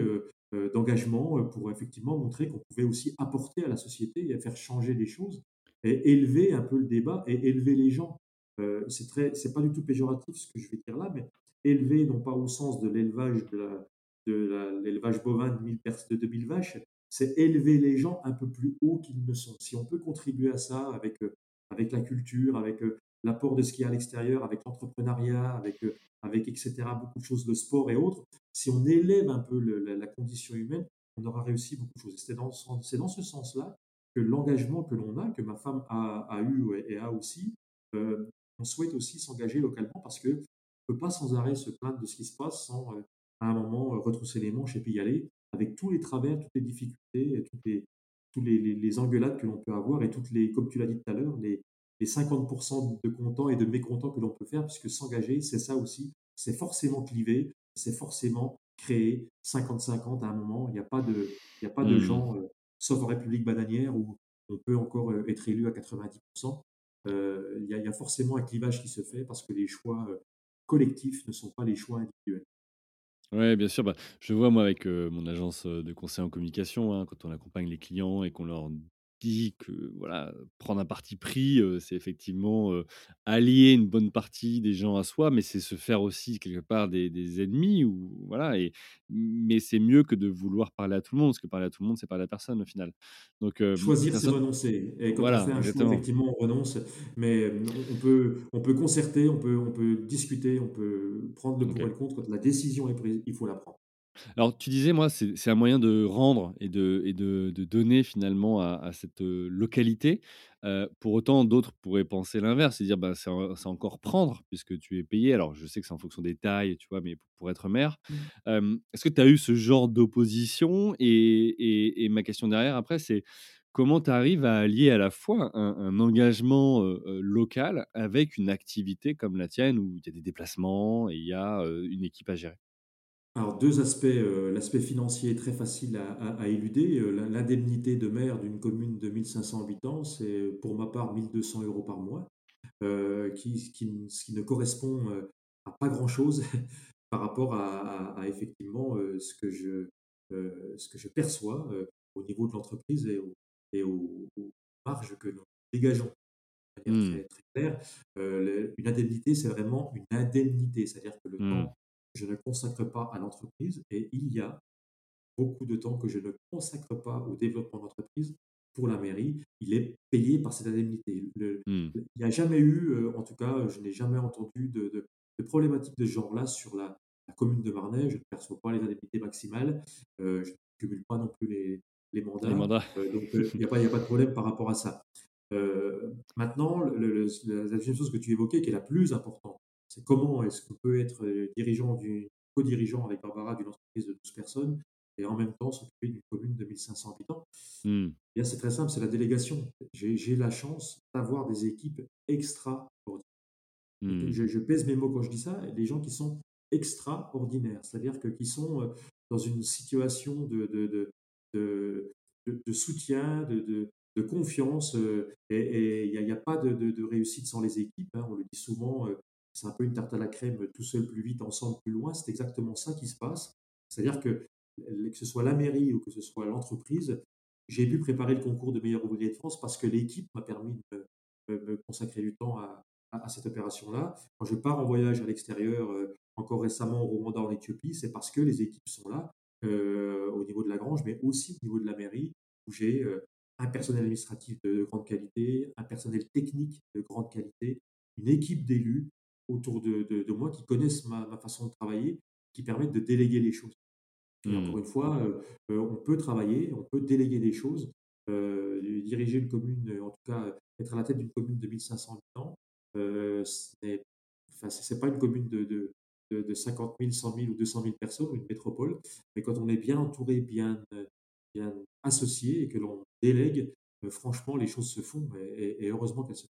euh, d'engagement euh, pour effectivement montrer qu'on pouvait aussi apporter à la société et faire changer les choses et élever un peu le débat et élever les gens. Euh, c'est très, c'est pas du tout péjoratif ce que je vais dire là, mais élever non pas au sens de l'élevage de, l'élevage bovin de 1000 de 2000 vaches, c'est élever les gens un peu plus haut qu'ils ne sont. Si on peut contribuer à ça avec avec la culture, avec l'apport de ce qu'il y a à l'extérieur, avec l'entrepreneuriat, avec, euh, avec etc., beaucoup de choses, le sport et autres, si on élève un peu la, condition humaine, on aura réussi beaucoup de choses. C'est dans, dans, ce sens-là que l'engagement que l'on a, que ma femme a, a, eu et a aussi, euh, on souhaite aussi s'engager localement parce qu'on ne peut pas sans arrêt se plaindre de ce qui se passe sans, euh, à un moment, retrousser les manches et puis y aller, avec tous les travers, toutes les difficultés, toutes les, tous les, les, les engueulades que l'on peut avoir et toutes les, comme tu l'as dit tout à l'heure, les, les 50% de contents et de mécontents que l'on peut faire, puisque s'engager, c'est ça aussi, c'est forcément cliver, c'est forcément créer 50-50 à un moment. Il n'y a pas de, il y a pas de mmh. gens, euh, sauf en République bananière, où on peut encore euh, être élu à 90%. Euh, il, y a, il, y a, forcément un clivage qui se fait parce que les choix collectifs ne sont pas les choix individuels. Oui, bien sûr. Bah, je vois, moi, avec mon agence de conseil en communication, hein, quand on accompagne les clients et qu'on leur dit que voilà, prendre un parti pris, c'est effectivement allier une bonne partie des gens à soi, mais c'est se faire aussi quelque part des, ennemis. Ou, voilà, et, mais c'est mieux que de vouloir parler à tout le monde, parce que parler à tout le monde, c'est parler à personne au final. Donc, Choisir, c'est renoncer. Et quand on fait un choix, effectivement, on renonce. Mais on peut, on peut concerter, on peut, on peut discuter, on peut prendre le pour et le contre. Quand la décision est prise, il faut la prendre. Alors, tu disais, moi, c'est c'est un moyen de rendre et de et de de donner finalement à à cette, heu, localité. Heu, pour autant, d'autres pourraient penser l'inverse et dire: «Bah, c'est en c'est encore prendre puisque tu es payé». Alors, je sais que c'est en fonction des tailles, tu vois? Mais pour être maire, Mmh. est-ce que tu as eu ce genre d'opposition? Et et et ma question derrière après, c'est comment tu arrives à allier à la fois un un engagement, local avec une activité comme la tienne où il y a des déplacements et il y a, une équipe à gérer? Alors 2 aspects, heu, l'aspect financier est très facile à à à éluder, l'in l'indemnité de maire d'une commune de 1 500 habitants, c'est pour ma part 1 200 euros par mois, qui qui ce qui ne correspond, à pas grand chose (laughs) par rapport à effectivement, ce que je, ce que je perçois, au niveau de l'entreprise et aux et aux aux marges que nous dégageons. De manière Mmh. très très claire, une indemnité, c'est vraiment une indemnité, c'est-à-dire que le Mmh. temps je ne consacre pas à l'entreprise et il y a beaucoup de temps que je ne consacre pas au développement d'entreprise pour la mairie, il est payé par cette indemnité. Le Mmh. il n'y a jamais eu, heu, en tout cas, je n'ai jamais entendu de de de problématique de ce genre-là sur la la commune de Marnay. Je ne perçois pas les indemnités maximales, heu, je ne cumule pas non plus les les Les mandats, heu, donc il y a pas a de problème par rapport à ça. Maintenant, le le la 2 chose que tu évoquais qui est la plus importante, c'est comment est-ce qu'on peut être, heu, dirigeant du co-dirigeant avec Barbara d'une entreprise de 12 personnes et en même temps s'occuper d'une commune de 1 500 habitants? Mmh. Eh bien, c'est très simple, c'est la délégation. J'ai j'ai la chance d'avoir des équipes extraordinaires. Mmh. Je je pèse mes mots quand je dis ça, des gens qui sont extraordinaires, c'est-à-dire que qui sont, heu, dans une situation de de de de soutien, de de confiance, heu et il y a pas de de de réussite sans les équipes, hein. On le dit souvent, c'est un peu une tarte à la crème, tout seul plus vite, ensemble plus loin. C'est exactement ça qui se passe. C'est-à-dire que, que ce soit la mairie ou que ce soit l'entreprise, j'ai pu préparer le concours de meilleur ouvrier de France parce que l'équipe m'a permis de me consacrer du temps à cette opération-là. Quand je pars en voyage à l'extérieur, heu, encore récemment au Rwanda, en Éthiopie, c'est parce que les équipes sont là, heu, au niveau de la grange, mais aussi au niveau de la mairie où j'ai, un personnel administratif de grande qualité, un personnel technique de grande qualité, une équipe d'élus autour de de de moi qui connaissent ma ma façon de travailler, qui permettent de déléguer les choses. Encore Mmh. une fois, heu heu, on peut travailler, on peut déléguer des choses, heu, diriger une commune, en tout cas, être à la tête d'une commune de 1 500 habitants, heu, ce n'est enfin, pas une commune de de de de 50 000-100 000 ou 200 000 personnes une métropole, mais quand on est bien entouré, bien, bien associé et que l'on délègue, franchement, les choses se font et et heureusement qu'elles se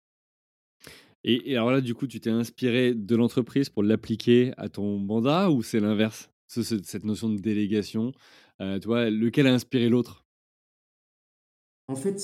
Et et alors là, du coup, tu t'es inspiré de l'entreprise pour l'appliquer à ton mandat ou c'est l'inverse? Ce ce cette notion de délégation, tu vois, lequel a inspiré l'autre? En fait,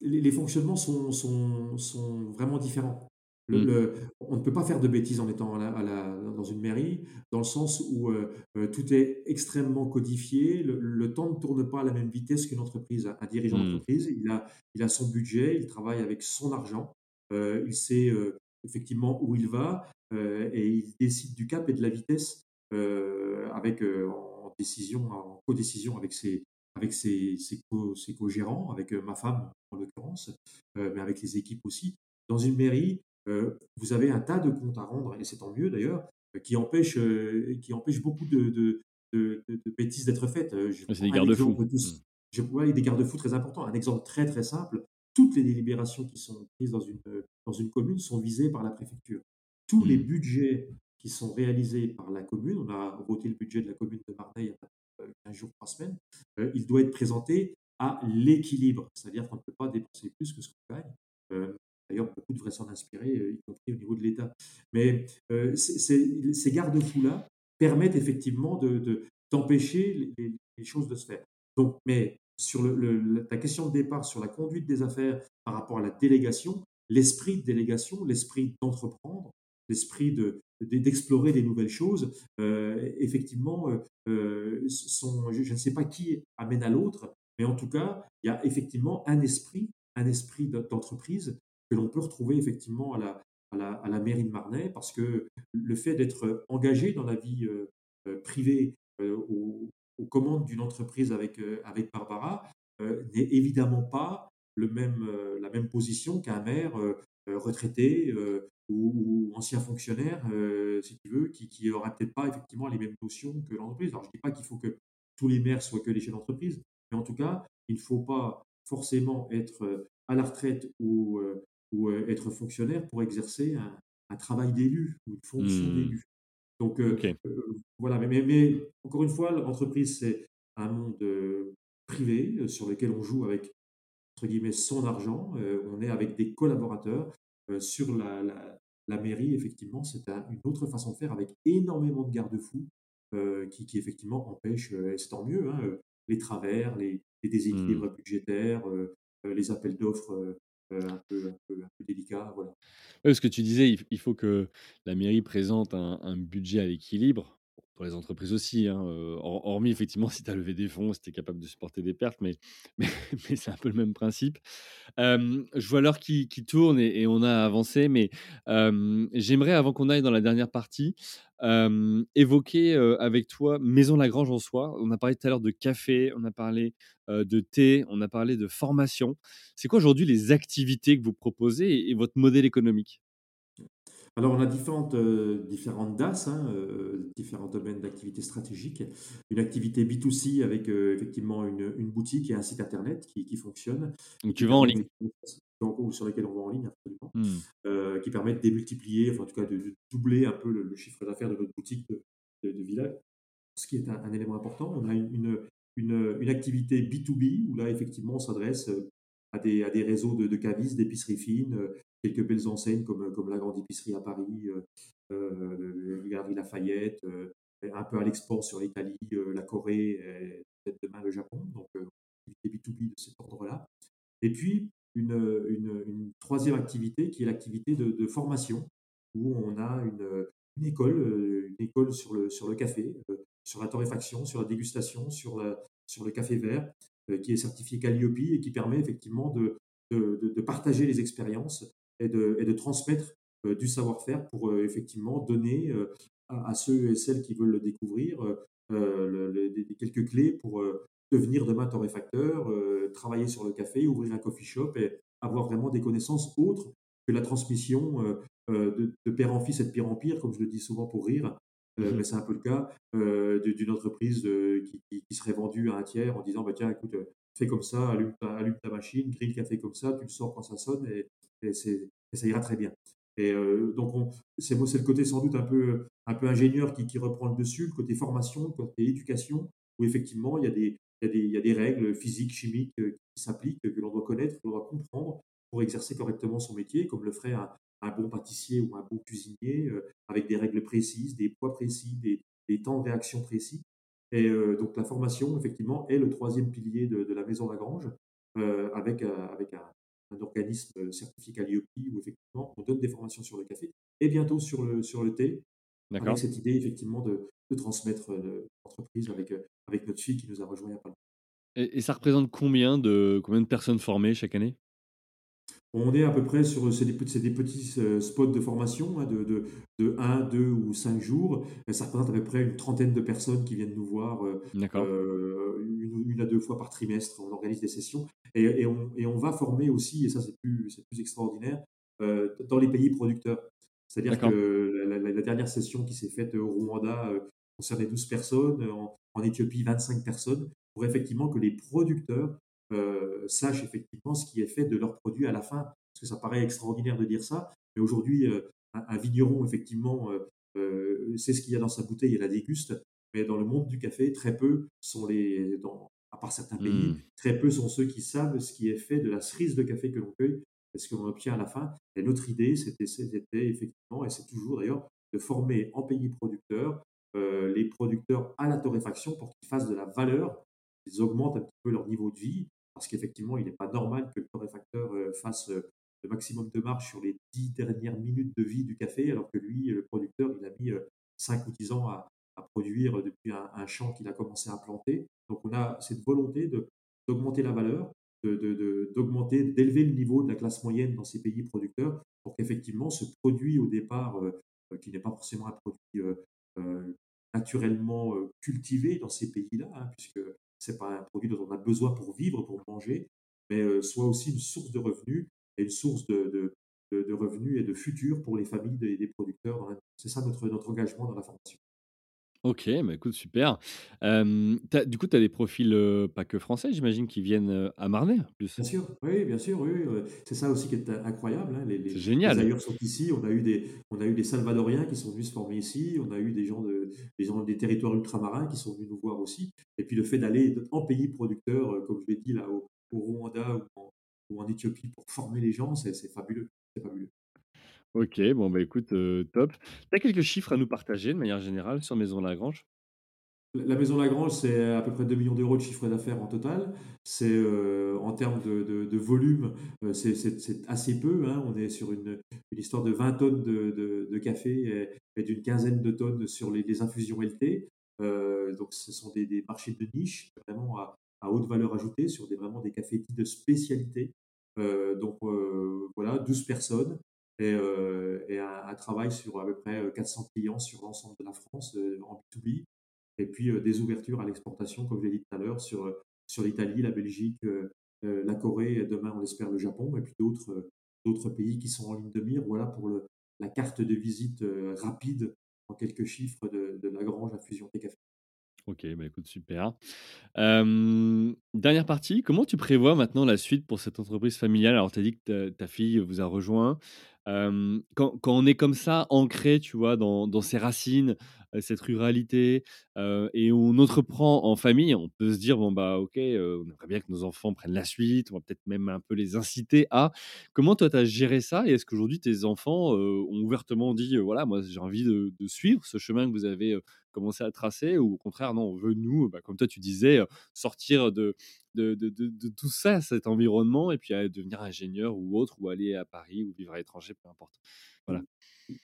les les fonctionnements sont sont sont vraiment différents. Le Mmh. le on ne peut pas faire de bêtises en étant à la à la dans une mairie, dans le sens où, heu heu, tout est extrêmement codifié. Le le temps ne tourne pas à la même vitesse qu'une entreprise. Un dirigeant Mmh. d'entreprise, il a il a son budget, il travaille avec son argent, il sait, heu, effectivement où il va, heu et il décide du cap et de la vitesse, avec, en décision en codécision avec ses avec ses ses co ses co-gérants, avec, ma femme en l'occurrence, mais avec les équipes aussi. Dans une mairie, vous avez un tas de comptes à rendre et c'est tant mieux d'ailleurs, qui empêchent, heu, qui empêchent beaucoup de de de bêtises d'être faites. Je c'est des garde-fous. Mmh. je des garde-fous très importants. Un exemple très, très simple, toutes les délibérations qui sont prises dans une, heu, dans une commune sont visées par la préfecture. Tous les Mmh. budgets qui sont réalisés par la commune, on a voté le budget de la commune de Marseille il y a, heu, 15 jours, 3 semaines, heu, il doit être présenté à l'équilibre. C'est-à-dire qu'on ne peut pas dépenser plus que ce qu'on gagne. D'ailleurs, beaucoup devraient s'en inspirer, y compris au niveau de l'État. Mais, ces garde-fous-là permettent effectivement de de d'empêcher les les choses de se faire. Donc mais sur ta question de départ sur la conduite des affaires par rapport à la délégation, l'esprit de délégation, l'esprit d'entreprendre, l'esprit de d'e d'explorer des nouvelles choses, heu, effectivement, heu, s sont je ne sais pas qui amène à l'autre, mais en tout cas, il y a effectivement un esprit un esprit d'en d'entreprise que l'on peut retrouver effectivement à la à la à la mairie de Marnay parce que le fait d'être engagé dans la vie, privée, aux commandes d'une entreprise avec, heu, avec Barbara, heu, n'est évidemment pas le même, heu, la même position qu'un maire, retraité, ou, ancien fonctionnaire, si tu veux, qui n'aura peut-être pas effectivement les mêmes notions que l'entreprise. Alors, je ne dis pas qu'il faut que tous les maires soient que des chefs d'entreprise, mais en tout cas, il ne faut pas forcément être à la retraite ou, ou être fonctionnaire pour exercer un, travail d'élu ou une fonction mmh. d'élu. Donc, voilà, mais, mais, encore une fois, l'entreprise, c'est un monde privé sur lequel on joue avec, entre guillemets, son argent. on est avec des collaborateurs. sur la, la, mairie, effectivement, c'est une autre façon de faire avec énormément de garde-fous qui, qui, effectivement, empêchent, et c'est tant mieux, hein, les travers, les, déséquilibres mmh. budgétaires, les appels d'offres un peu, délicats. Voilà. ce que tu disais, il faut que la mairie présente un budget à l'équilibre pour les entreprises aussi, hein, hormis effectivement si tu as levé des fonds, si tu es capable de supporter des pertes, mais, (laughs) c'est un peu le même principe. je vois l'heure qui, tourne et, on a avancé, mais j'aimerais, avant qu'on aille dans la dernière partie, évoquer avec toi Maison Lagrange en soi. On a parlé tout à l'heure de café, on a parlé de thé, on a parlé de formation. C'est quoi aujourd'hui les activités que vous proposez et votre modèle économique? Alors, on a différentes, euh, différentes DAS, hein, euh, différents domaines d'activité stratégique. Une activité B2C avec euh, effectivement une, une, boutique et un site internet qui, qui fonctionne. Donc, tu vends en ligne ou sur lesquels on vend en ligne, absolument. Mmh. qui permettent de démultiplier, enfin, en tout cas de, doubler un peu le, chiffre d'affaires de notre boutique de, de, village, ce qui est un, élément important. On a une, une, une, activité B2B où là, effectivement, on s'adresse à des, à des réseaux de, de cavistes, d'épiceries fines, quelques belles enseignes comme, comme la Grande Épicerie à Paris, euh, euh, le Galerie Lafayette, euh, un peu à l'export sur l'Italie, la Corée, peut-être demain le Japon. Donc, activité B2B de cet ordre-là. Et puis, une, une, troisième activité qui est l'activité de, formation, où on a une, une, école, une école sur le, sur le café, sur la torréfaction, sur la dégustation, sur, la, sur le café vert, qui est certifié Calliope et qui permet effectivement de, de, de partager les expériences et de, et de transmettre euh, du savoir-faire pour euh, effectivement donner euh, à, ceux et celles qui veulent le découvrir quelques clés pour devenir demain torréfacteur, travailler sur le café, ouvrir un coffee shop et avoir vraiment des connaissances autres que la transmission de, père en fils et de pire en pire, comme je le dis souvent pour rire. Mmh mais c'est un peu le cas d'une entreprise qui, qui, serait vendue à un tiers en disant bah, tiens, écoute, fais comme ça, allume ta, allume ta machine, grille le café comme ça, tu le sors quand ça sonne et, et, ça ira très bien. Et euh, donc, c'est le côté sans doute un peu, un peu ingénieur qui, qui, reprend le dessus, le côté formation, le côté éducation, où effectivement, il y a des, il y a des, il y a des règles physiques, chimiques euh, qui s'appliquent, que l'on doit connaître, que l'on doit comprendre pour exercer correctement son métier, comme le ferait un, bon pâtissier ou un bon cuisinier, euh, avec des règles précises, des poids précis, des, des temps de réaction précis. Et donc, la formation, effectivement, est le troisième pilier de, de la maison Lagrange, avec, avec un, un organisme euh, certifié Calliope où effectivement on donne des formations sur le café et bientôt sur le, sur le thé. Avec cette idée effectivement de, de transmettre euh, l'entreprise avec, euh, avec notre fille qui nous a rejoint il n'y a pas longtemps. Et, ça représente combien de, combien de personnes formées chaque année? On est à peu près sur des, des petits spots de formation hein, de, de, de 1, 2 ou 5 jours. ça représente à peu près une trentaine de personnes qui viennent nous voir une, une, à deux fois par trimestre. On organise des sessions. Et, on, et, on, va former aussi, et ça c'est plus, plus extraordinaire, euh, dans les pays producteurs. C'est-à-dire que la, dernière session qui s'est faite au Rwanda euh, concernait 12 personnes, en, Éthiopie 25 personnes, pour effectivement que les producteurs euh, sachent effectivement ce qui est fait de leurs produits à la fin. Parce que ça paraît extraordinaire de dire ça, mais aujourd'hui, un, vigneron, effectivement, sait ce qu'il y a dans sa bouteille et la déguste. Mais dans le monde du café, très peu sont les, dans, à part certains pays, mmh. très peu sont ceux qui savent ce qui est fait de la cerise de café que l'on cueille et ce qu'on obtient à la fin. Et notre idée, c'était effectivement, et c'est toujours d'ailleurs, de former en pays producteurs euh, les producteurs à la torréfaction pour qu'ils fassent de la valeur, qu'ils augmentent un petit peu leur niveau de vie, parce qu'effectivement, il n'est pas normal que le torréfacteur euh, fasse euh, le maximum de marge sur les dix dernières minutes de vie du café, alors que lui, le producteur, il a mis cinq ou dix ans à, produire depuis un, champ qu'il a commencé à planter. Donc on a cette volonté d'augmenter la valeur, d'augmenter, d'élever le niveau de la classe moyenne dans ces pays producteurs pour qu'effectivement ce produit au départ, euh, euh, qui n'est pas forcément un produit euh, naturellement cultivé dans ces pays-là, hein, puisque ce n'est pas un produit dont on a besoin pour vivre, pour manger, mais soit aussi une source de revenus et une source de, revenus et de futur pour les familles des, producteurs. la- C'est ça notre engagement dans la formation. OK, bah, écoute super. Hem, tu du coup, tu as des profils, heu, pas que français, j'imagine, qui viennent, heu, à Marnay, en plus? Bien sûr, oui, bien sûr, oui, oui, heu, c'est ça aussi qui est in incroyable, hein, les C'est les les génial. ailleurs sont ici. On a eu des on a eu des Salvadoriens qui sont venus se former ici, on a eu des gens de des gens des territoires ultramarins qui sont venus nous voir aussi et puis le fait d'aller en pays producteur, heu, comme je l'ai dit là, au au Rwanda ou en ou en Éthiopie pour former les gens, c'est c'est fabuleux, c'est fabuleux. OK, bon, bah, écoute, top. Tu as quelques chiffres à nous partager, de manière générale, sur Maison Lagrange? La Maison Lagrange, c'est à peu près 2 millions d'euros de chiffre d'affaires en total. C'est, en termes de volume, c'est assez peu, hein. On est sur une histoire de 20 tonnes de de café et d'une quinzaine de tonnes sur les infusions LT. Donc ce sont des marchés de niche, vraiment à haute valeur ajoutée sur des vraiment des cafés dits de spécialité. Donc voilà, 12 personnes et et un travail sur à peu près, heu, 400 clients sur l'ensemble de la France, heu, en B2B et puis euh, des ouvertures à l'exportation, comme je l'ai dit tout à l'heure, sur, euh, sur l'Italie, la Belgique, euh, euh, la Corée, et demain on espère le Japon, et puis d'autres euh, d'autres pays qui sont en ligne de mire. Voilà pour la carte de visite euh, rapide en quelques chiffres de, de Lagrange à Fusion Café. OK, bah, écoute, super. Dernière partie, comment tu prévois maintenant la suite pour cette entreprise familiale? Alors, tu as dit que ta fille vous a rejoint. Quand on est comme ça, ancré, tu vois, dans ses racines, cette ruralité, et on entreprend en famille, on peut se dire: «Bon, bah, OK, on aimerait bien que nos enfants prennent la suite». On va peut-être même un peu les inciter à. Comment toi, tu as géré ça? Et est-ce qu'aujourd'hui tes enfants, ont ouvertement dit, «Voilà, moi, j'ai envie de suivre ce chemin que vous avez, commencé à tracer» ou au contraire, non, on veut nous, bah, comme toi tu disais, sortir de de de tout ça, cet environnement et puis devenir ingénieur ou autre ou aller à Paris ou vivre à l'étranger, peu importe. Voilà.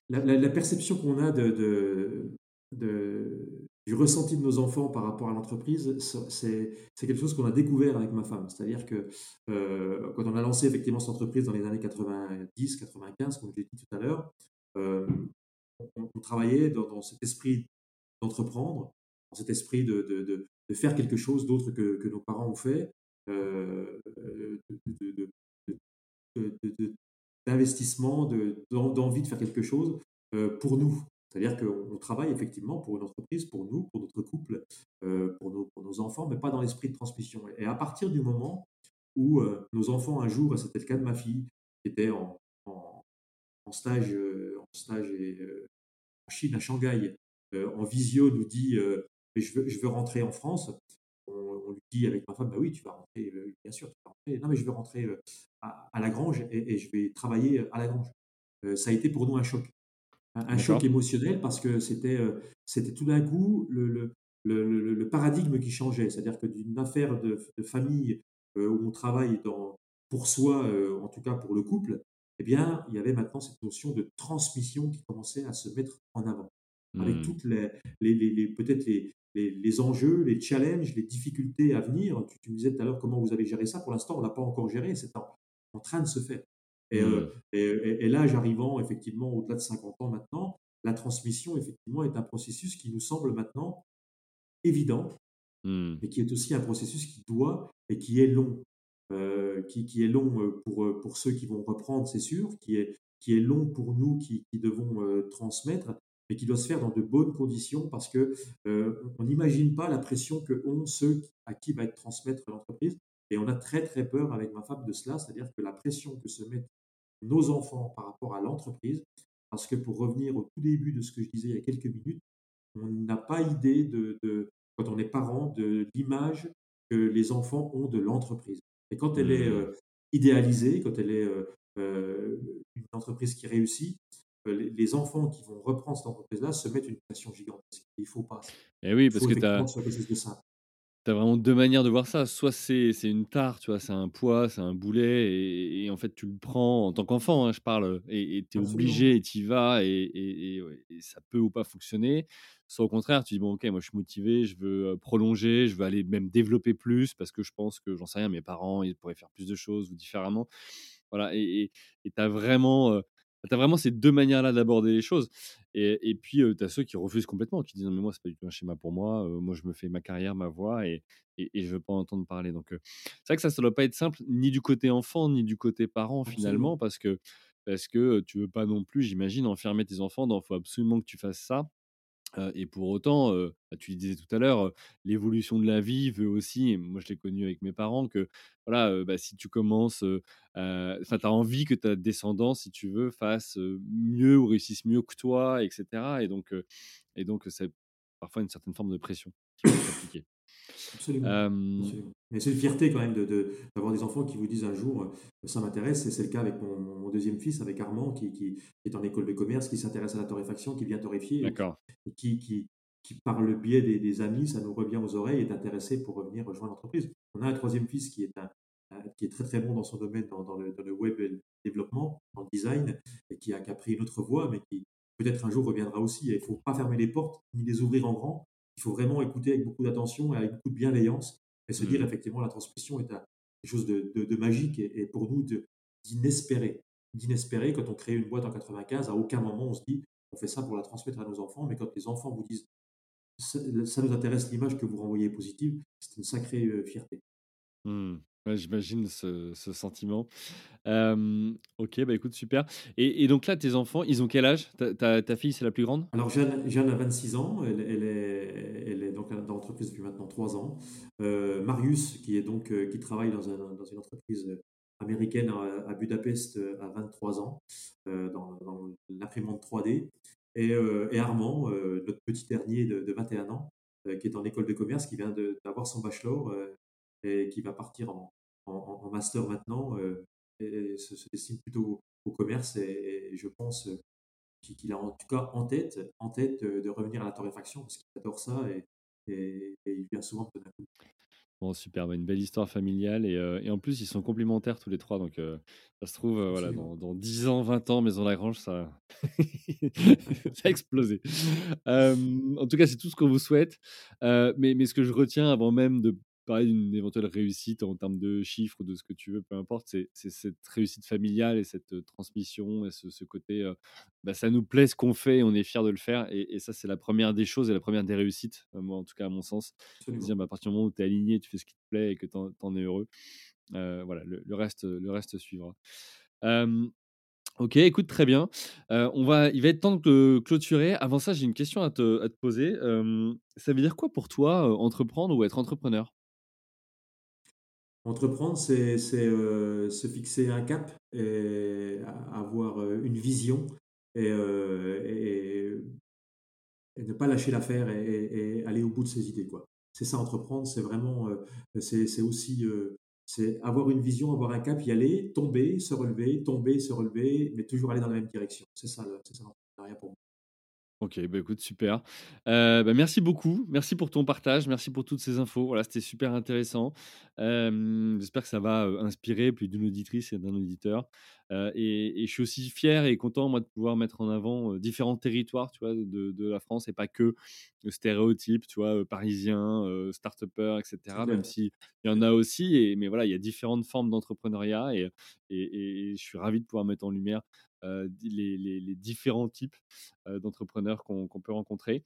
La- la perception qu'on a de, du ressenti de nos enfants par rapport à l'entreprise, c'est quelque chose qu'on a découvert avec ma femme. C'est-à-dire que euh, quand on a lancé effectivement cette entreprise dans les années 90-95, comme je l'ai dit tout à l'heure, euh, on, travaillait dans, cet esprit d'entreprendre, dans cet esprit de, de- de- faire quelque chose d'autre que, que nos parents ont fait, euh, d'investissement, de- d'en- d'envie de faire quelque chose euh, pour nous. C'est-à-dire qu'on on travaille effectivement pour une entreprise, pour nous, pour notre couple, euh, pour nos, enfants, mais pas dans l'esprit de transmission. Et à partir du moment où euh, nos enfants, un jour, c'était le cas de ma fille, qui était en, stage, euh, en Chine, à Shanghai, en visio, nous dit je, veux, rentrer en France. On, lui dit avec ma femme Bah oui, tu vas rentrer, bien sûr, tu vas rentrer. Non, mais je veux rentrer à, à Lagrange et, je vais travailler à Lagrange. Euh, ça a été pour nous un choc. Un, choc émotionnel parce que c'était euh, c'était tout d'un coup le, le, le, le- le paradigme qui changeait. C'est-à-dire que d'une affaire de, de famille euh, où on travaille dans, pour soi, euh, en tout cas pour le couple, eh bien, il y avait maintenant cette notion de transmission qui commençait à se mettre en avant, avec Mmh. toutes les, les, les- les- peut-être les, les, les enjeux, les challenges, les difficultés à venir. Tu, tu me disais tout à l'heure comment vous avez géré ça. Pour l'instant, on ne l'a pas encore géré, c'est en, en train de se faire. Et, euh, Mmh. et, et- et l'âge arrivant effectivement au-delà de 50 ans maintenant, la transmission effectivement est un processus qui nous semble maintenant évident, Mmh. mais qui est aussi un processus qui doit et qui est long. Euh, qui, qui est long euh, pour, pour ceux qui vont reprendre, c'est sûr, qui est, qui est long pour nous qui, qui devons euh, transmettre, mais qui doit se faire dans de bonnes conditions parce que euh, on n'imagine pas la pression que ont ceux à qui va être transmettre l'entreprise. Et on a très très peur avec ma femme de cela, c'est-à-dire que la pression que se mettent nos enfants par rapport à l'entreprise, parce que pour revenir au tout début de ce que je disais il y a quelques minutes, on n'a pas idée de, de, quand on est parent de l'image que les enfants ont de l'entreprise. Et quand elle est Mmh. euh, idéalisée, quand elle est euh, euh, une entreprise qui réussit, les, les enfants qui vont reprendre cette entreprise-là se mettent une pression gigantesque. Il ne faut pas. Et oui, Il parce que tu as Tu as vraiment 2 manières de voir ça. Soit c'est c'est une tare, tu vois? C'est un poids, c'est un boulet et et en fait, tu le prends en tant qu'enfant, hein, je parle, et tu es Absolument. obligé et tu y vas et ça peut ou pas fonctionner. Soit au contraire, tu dis: «Bon OK, moi je suis motivé, je veux, prolonger, je veux aller même développer plus parce que je pense que, j'en sais rien, mes parents, ils pourraient faire plus de choses ou différemment». Voilà et tu as vraiment, tu vraiment ces 2 manières-là d'aborder les choses et et puis, heu, tu as ceux qui refusent complètement, qui disent: «Non mais moi, c'est pas du tout un schéma pour moi, moi je me fais ma carrière, ma voie et et et je veux pas en entendre parler». Donc, c'est vrai que ça, ça doit pas être simple, ni du côté enfant, ni du côté parent Absolument. finalement, parce que parce que tu veux pas non plus, j'imagine, enfermer tes enfants dans faut absolument que tu fasses ça. Et pour autant, bah, tu le disais tout à l'heure, l'évolution de la vie veut aussi, moi je l'ai connu avec mes parents, que voilà, bah, si tu commences, enfin, tu as envie que ta descendance, si tu veux, fasse mieux ou réussisse mieux que toi, etc. Et donc, et donc c'est parfois une certaine forme de pression qui peut s'appliquer. Absolument, Mais c'est une fierté quand même d'avoir des enfants qui vous disent un jour ça m'intéresse. Et c'est le cas avec mon, deuxième fils, avec Armand, qui, qui, est en école de commerce, qui s'intéresse à la torréfaction, qui vient torréfier. D'accord. Et qui, qui, qui, par le biais des, amis, ça nous revient aux oreilles, est intéressé pour revenir rejoindre l'entreprise. On a un troisième fils qui est, un, qui est très très bon dans son domaine, dans, le, dans le, web développement, dans le design, et qui a, qui a pris une autre voie, mais qui peut-être un jour reviendra aussi. il ne faut pas fermer les portes, ni les ouvrir en grand il faut vraiment écouter avec beaucoup d'attention et avec beaucoup de bienveillance et se dire mmh. effectivement la transmission est quelque chose de, magique et, pour nous d'inespéré. D'inespéré, quand on crée une boîte en 95, à aucun moment on se dit on fait ça pour la transmettre à nos enfants, mais quand les enfants vous disent ça, nous intéresse l'image que vous renvoyez positive, c'est une sacrée euh, fierté. Mmh. J'imagine ce, sentiment. ok, bah écoute, super. Et, donc là, tes enfants, ils ont quel âge? Ta, ta, fille, c'est la plus grande? Alors, Jeanne, Jeanne, a 26 ans. Elle, est, elle est donc dans l'entreprise depuis maintenant 3 ans. Euh, Marius, qui, est donc, euh, qui travaille dans, dans une entreprise américaine à, Budapest, à 23 ans, euh, dans, dans l'imprimante 3D. Et, et Armand, notre petit dernier de, de 21 ans, qui est en école de commerce, qui vient d'avoir son bachelor et qui va partir en, en, master maintenant euh, et se, destine plutôt au, commerce et, je pense euh, qu'il a en tout cas en tête, en tête de, revenir à la torréfaction parce qu'il adore ça et, et, il vient souvent de. Bon, super, bah, une belle histoire familiale. Et, euh, et, en plus, ils sont complémentaires tous les trois. Donc, ça se trouve, voilà, dans, dans, 10 ans, 20 ans, Maison Lagrange, ça, (laughs) (laughs) ça a explosé. en tout cas, c'est tout ce qu'on vous souhaite. mais, mais ce que je retiens avant même de parler d'une éventuelle réussite en termes de chiffres ou de ce que tu veux, peu importe, c'est cette réussite familiale et cette transmission et ce, côté, bah, ça nous plaît ce qu'on fait et on est fier de le faire. Et, ça, c'est la première des choses et la première des réussites, moi en tout cas à mon sens. Dire, bah, à partir du moment où tu es aligné, tu fais ce qui te plaît et que tu en, es heureux, voilà, le, reste, le reste suivra. Ok, écoute, très bien. on va, il va être temps de clôturer. Avant ça, j'ai une question à te, à te poser. ça veut dire quoi pour toi entreprendre ou être entrepreneur? Entreprendre, c'est euh, se fixer un cap et avoir euh, une vision euh, et, ne pas lâcher l'affaire et, aller au bout de ses idées. C'est ça, entreprendre, c'est vraiment, c'est aussi avoir une vision, avoir un cap, y aller, tomber, se relever, tomber, se relever, mais toujours aller dans la même direction. C'est ça, c'est ça l'entrepreneuriat pour moi. Ok, bah écoute, super. Euh, bah merci beaucoup. Merci pour ton partage. Merci pour toutes ces infos. Voilà, c'était super intéressant. J'espère que ça va inspirer plus d'une auditrice et d'un auditeur. et, je suis aussi fier et content, moi, de pouvoir mettre en avant différents territoires tu vois, de, de, la France et pas que le stéréotype, tu vois, parisien, start-upper, etc. Même s'il y en a aussi. Et, mais voilà, il y a différentes formes d'entrepreneuriat et, et, je suis ravi de pouvoir mettre en lumière les, différents types d'entrepreneurs qu'on peut rencontrer.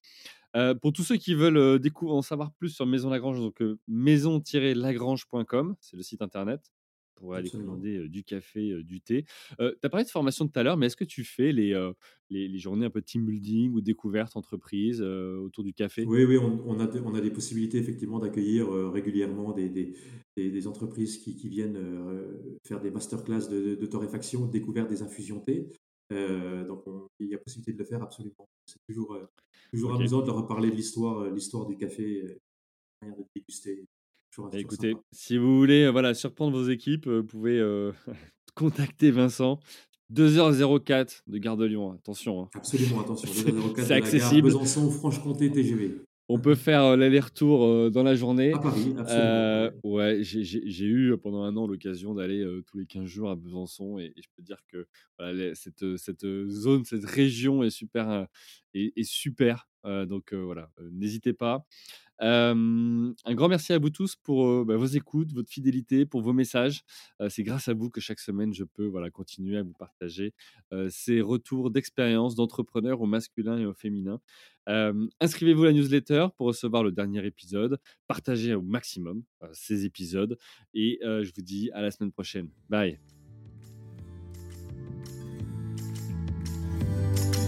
Pour tous ceux qui veulent en savoir plus sur Maison Lagrange, maison-lagrange.com, c'est le site internet pour aller commander du café, du thé. tu as parlé de formation tout à l'heure, mais est-ce que tu fais les, les, journées un peu team building ou découverte entreprise autour du café? Oui, oui, on, a, on a des possibilités effectivement d'accueillir régulièrement des, des, des, entreprises qui, qui viennent faire des masterclass de, de, torréfaction, de découverte des infusions thé. donc il y a possibilité de le faire absolument. C'est toujours, toujours amusant de leur reparler de l'histoire, l'histoire du café, de déguster. Écoutez, si vous voulez euh, voilà, surprendre vos équipes, euh, vous pouvez euh, (laughs) contacter Vincent. 2h04 de Gare de Lyon, attention. Hein. Absolument, attention. 2h04 (laughs) C'est accessible. Besançon, Franche-Comté, TGV. On peut faire l'aller-retour dans la journée. À Paris, absolument. ouais, j'ai eu pendant un an l'occasion d'aller tous les 15 jours à Besançon et, je peux dire que cette, cette, zone, cette région est super. est, super. Donc voilà, n'hésitez pas un grand merci à vous tous pour bah, vos écoutes, votre fidélité, pour vos messages. c'est grâce à vous que chaque semaine, je peux voilà, continuer à vous partager ces retours d'expérience d'entrepreneurs au masculin et au féminin. Inscrivez-vous à la newsletter pour recevoir le dernier épisode. Partagez au maximum ces épisodes. Et je vous dis à la semaine prochaine. Bye.